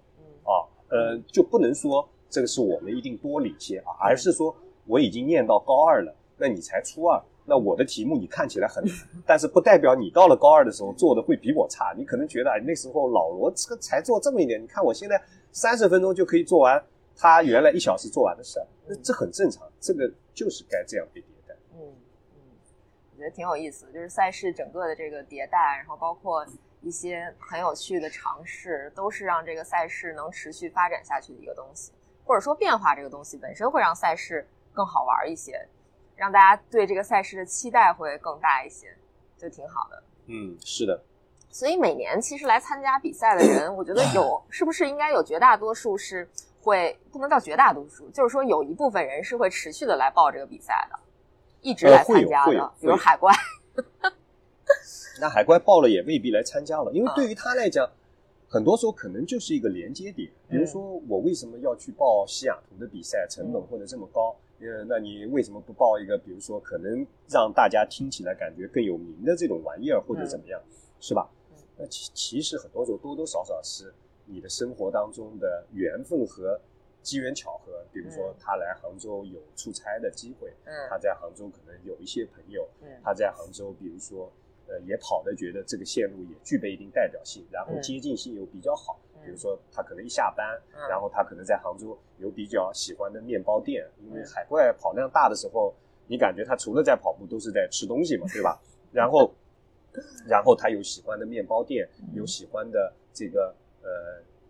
啊，呃，就不能说这个是我们一定多领先啊，而是说我已经念到高二了，那你才初二。那我的题目你看起来很，但是不代表你到了高二的时候做的会比我差。你可能觉得哎，那时候老罗这个才做这么一点，你看我现在三十分钟就可以做完他原来一小时做完的事儿，那这很正常，这个就是该这样被迭代。嗯嗯，我觉得挺有意思的，就是赛事整个的这个迭代，然后包括一些很有趣的尝试，都是让这个赛事能持续发展下去的一个东西，或者说变化这个东西本身会让赛事更好玩一些。让大家对这个赛事的期待会更大一些，就挺好的。嗯，是的。所以每年其实来参加比赛的人，我觉得有是不是应该有绝大多数是会不能叫绝大多数，就是说有一部分人是会持续的来报这个比赛的，一直来参加的，比如海怪。那海怪报了也未必来参加了，因为对于他来讲，很多时候可能就是一个连接点。比如说，我为什么要去报西雅图的比赛？成本或者这么高？呃，那你为什么不报一个，比如说可能让大家听起来感觉更有名的这种玩意儿，或者怎么样，是吧？那其其实很多时候多多少少是你的生活当中的缘分和机缘巧合。比如说他来杭州有出差的机会，他在杭州可能有一些朋友，他在杭州，比如说呃也跑的觉得这个线路也具备一定代表性，然后接近性又比较好。比如说，他可能一下班，然后他可能在杭州有比较喜欢的面包店，因为海怪跑量大的时候，你感觉他除了在跑步，都是在吃东西嘛，对吧？然后，然后他有喜欢的面包店，有喜欢的这个呃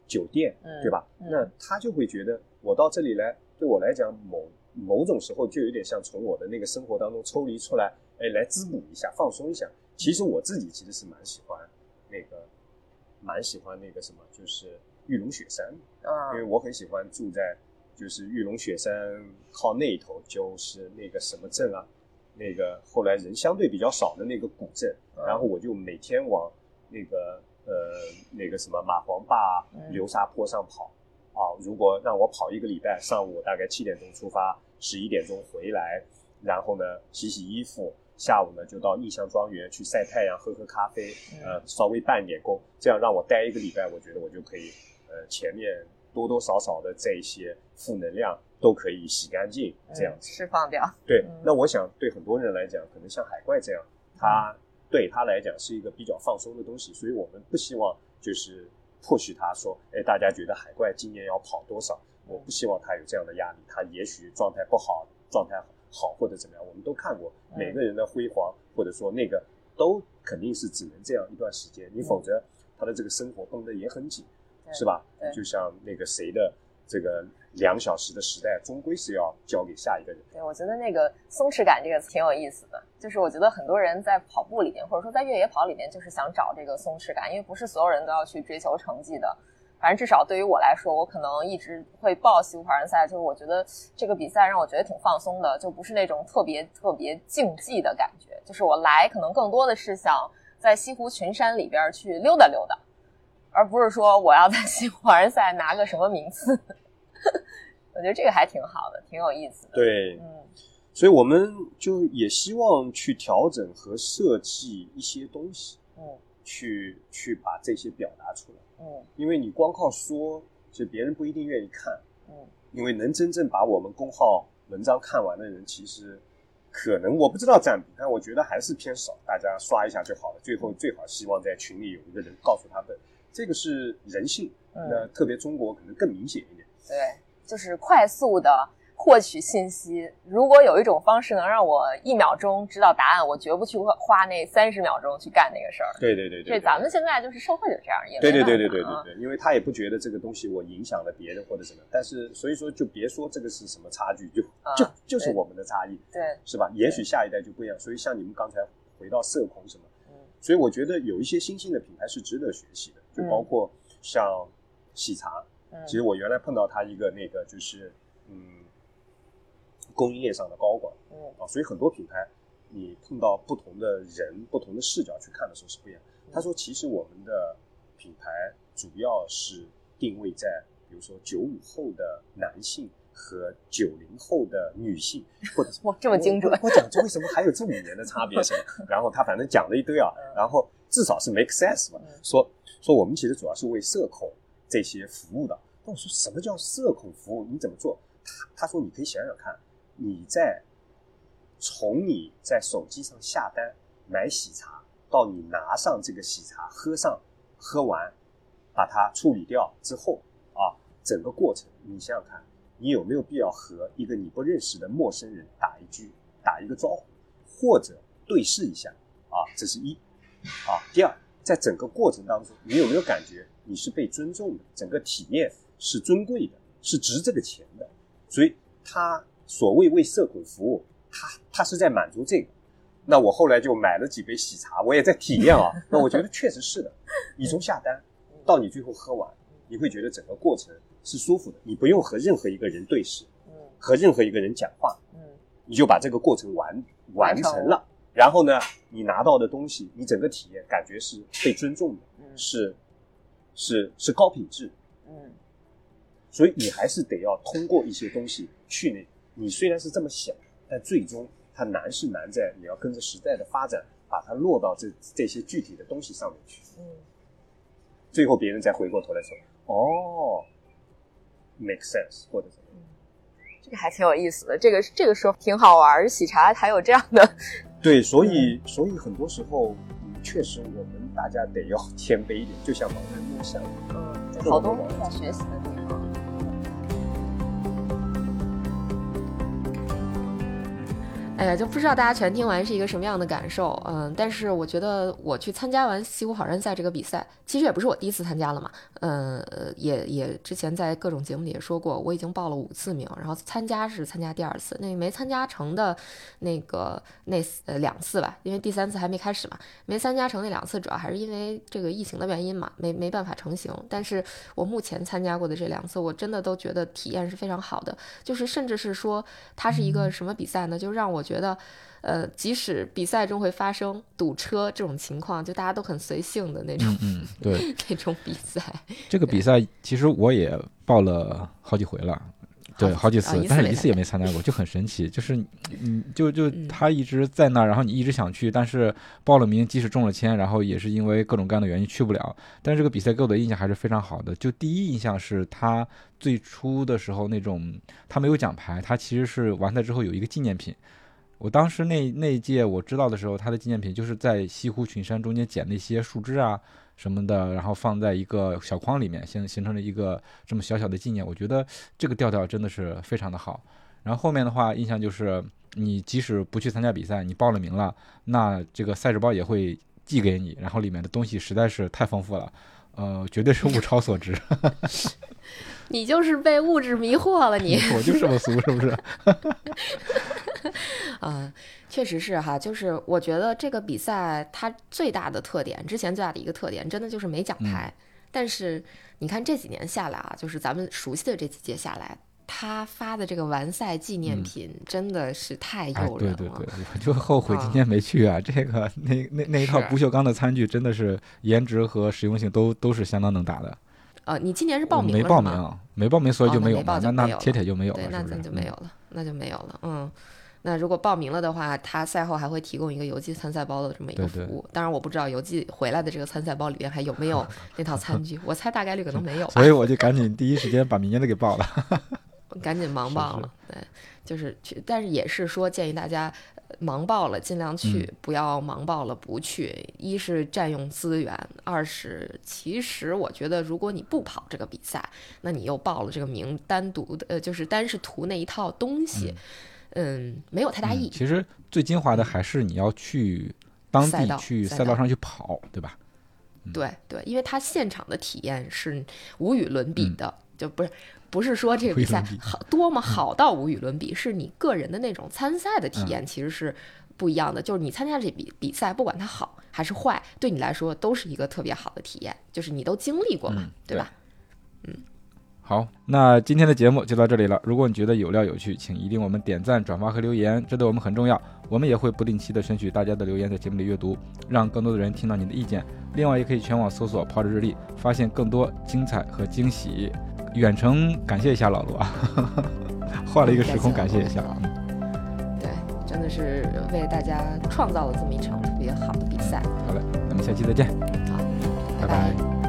酒店，对吧？那他就会觉得，我到这里来，对我来讲，某某种时候就有点像从我的那个生活当中抽离出来，哎，来滋补一下，放松一下。其实我自己其实是蛮喜欢那个。蛮喜欢那个什么，就是玉龙雪山啊，因为我很喜欢住在就是玉龙雪山靠那头，就是那个什么镇啊，那个后来人相对比较少的那个古镇，然后我就每天往那个呃那个什么马黄坝流沙坡上跑啊，如果让我跑一个礼拜，上午大概七点钟出发，十一点钟回来，然后呢洗洗衣服。下午呢，就到印象庄园去晒太阳、喝喝咖啡，呃，稍微办点工，这样让我待一个礼拜，我觉得我就可以，呃，前面多多少少的这些负能量都可以洗干净，这样子释放掉。对，那我想对很多人来讲，可能像海怪这样，他对他来讲是一个比较放松的东西，所以我们不希望就是迫许他说，哎，大家觉得海怪今年要跑多少？我不希望他有这样的压力，他也许状态不好，状态好。好或者怎么样，我们都看过每个人的辉煌，或者说那个都肯定是只能这样一段时间，你否则他的这个生活绷得也很紧，是吧？就像那个谁的这个两小时的时代，终归是要交给下一个人。对，我觉得那个松弛感这个挺有意思的，就是我觉得很多人在跑步里面，或者说在越野跑里面，就是想找这个松弛感，因为不是所有人都要去追求成绩的。反正至少对于我来说，我可能一直会报西湖跑人赛，就是我觉得这个比赛让我觉得挺放松的，就不是那种特别特别竞技的感觉。就是我来可能更多的是想在西湖群山里边去溜达溜达，而不是说我要在西湖跑人赛拿个什么名次。我觉得这个还挺好的，挺有意思的。对，嗯，所以我们就也希望去调整和设计一些东西，嗯，去去把这些表达出来。嗯，因为你光靠说，其实别人不一定愿意看。嗯，因为能真正把我们公号文章看完的人，其实可能我不知道占比，但我觉得还是偏少。大家刷一下就好了。最后最好希望在群里有一个人告诉他们，这个是人性。那特别中国可能更明显一点。对，就是快速的。获取信息。如果有一种方式能让我一秒钟知道答案，我绝不去花那三十秒钟去干那个事儿。对对对对，这咱们现在就是社会就这样，也对对对对对对对，因为他也不觉得这个东西我影响了别人或者什么，但是所以说就别说这个是什么差距，就就就是我们的差异，对，是吧？也许下一代就不一样。所以像你们刚才回到社恐什么，所以我觉得有一些新兴的品牌是值得学习的，就包括像喜茶。其实我原来碰到他一个那个就是嗯。供应链上的高管，嗯啊，所以很多品牌，你碰到不同的人、不同的视角去看的时候是不一样。他说，其实我们的品牌主要是定位在，比如说九五后的男性和九零后的女性，或者哇这么精准。我讲这为什么还有这五年的差别？什么？然后他反正讲了一堆啊，然后至少是 make sense 嘛，说说我们其实主要是为社恐这些服务的。那我说什么叫社恐服务？你怎么做？他他说你可以想想看。你在从你在手机上下单买喜茶，到你拿上这个喜茶喝上喝完，把它处理掉之后啊，整个过程你想想看，你有没有必要和一个你不认识的陌生人打一句打一个招呼，或者对视一下啊？这是一啊。第二，在整个过程当中，你有没有感觉你是被尊重的？整个体验是尊贵的，是值这个钱的？所以他。所谓为社恐服务，他他是在满足这个。那我后来就买了几杯喜茶，我也在体验啊。那我觉得确实是的。你从下单到你最后喝完，你会觉得整个过程是舒服的。你不用和任何一个人对视，和任何一个人讲话，你就把这个过程完完成了。然后呢，你拿到的东西，你整个体验感觉是被尊重的，是是是高品质。嗯，所以你还是得要通过一些东西去那。你虽然是这么想，但最终它难是难在你要跟着时代的发展，把它落到这这些具体的东西上面去。嗯，最后别人再回过头来说，哦，make sense，或者什么。这个还挺有意思的，这个这个说挺好玩。喜茶还有这样的。对，所以所以很多时候，嗯，确实我们大家得要谦卑一点，就像盲人摸象。嗯，好多在学习的。哎呀，就不知道大家全听完是一个什么样的感受，嗯，但是我觉得我去参加完西湖好人赛这个比赛，其实也不是我第一次参加了嘛，嗯，也也之前在各种节目里也说过，我已经报了五次名，然后参加是参加第二次，那没参加成的那个那呃两次吧，因为第三次还没开始嘛，没参加成那两次主要还是因为这个疫情的原因嘛，没没办法成行。但是我目前参加过的这两次，我真的都觉得体验是非常好的，就是甚至是说它是一个什么比赛呢？就让我。觉得，呃，即使比赛中会发生堵车这种情况，就大家都很随性的那种，嗯，对，那种比赛。这个比赛其实我也报了好几回了，对，好几次，但是一次也没参加过，就很神奇。就是，嗯，就就他一直在那儿，然后你一直想去，但是报了名，即使中了签，然后也是因为各种各样的原因去不了。但是这个比赛给我的印象还是非常好的。就第一印象是他最初的时候那种，他没有奖牌，他其实是完赛之后有一个纪念品。我当时那那一届我知道的时候，他的纪念品就是在西湖群山中间捡那些树枝啊什么的，然后放在一个小筐里面，形形成了一个这么小小的纪念。我觉得这个调调真的是非常的好。然后后面的话，印象就是你即使不去参加比赛，你报了名了，那这个赛事包也会寄给你，然后里面的东西实在是太丰富了，呃，绝对是物超所值。你就是被物质迷惑了，你 我就这么俗，是不是？嗯，确实是哈，就是我觉得这个比赛它最大的特点，之前最大的一个特点，真的就是没奖牌。但是你看这几年下来啊，就是咱们熟悉的这几届下来，他发的这个完赛纪念品真的是太诱人了。对对对，我就后悔今天没去啊！这个那那那一套不锈钢的餐具，真的是颜值和实用性都都是相当能打的。呃，你今年是报名了没报名，没报名，所以就没有嘛。那那铁铁就没有了，对，那咱就没有了，那就没有了。嗯，那如果报名了的话，他赛后还会提供一个邮寄参赛包的这么一个服务。当然，我不知道邮寄回来的这个参赛包里边还有没有 那套餐具，我猜大概率可能没有。所以我就赶紧第一时间把明年的给报了。赶紧忙爆了。对，就是去，但是也是说建议大家忙爆了尽量去，不要忙爆了不去。一是占用资源，二是其实我觉得如果你不跑这个比赛，那你又报了这个名，单独的呃就是单是图那一套东西，嗯，没有太大意义。其实最精华的还是你要去当地去赛道上去跑，对吧？对对，因为他现场的体验是无与伦比的，就不是不是说这个比赛好多么好到无与伦比，是你个人的那种参赛的体验其实是不一样的。就是你参加这比比赛，不管它好还是坏，对你来说都是一个特别好的体验，就是你都经历过嘛，对吧？嗯。好，那今天的节目就到这里了。如果你觉得有料有趣，请一定我们点赞、转发和留言，这对我们很重要。我们也会不定期的选取大家的留言，在节目里阅读，让更多的人听到你的意见。另外，也可以全网搜索“跑者日历”，发现更多精彩和惊喜。远程感谢一下老罗啊，换了一个时空，感谢一下。对，真的是为大家创造了这么一场特别好的比赛。好嘞，咱们下期再见。好，拜拜。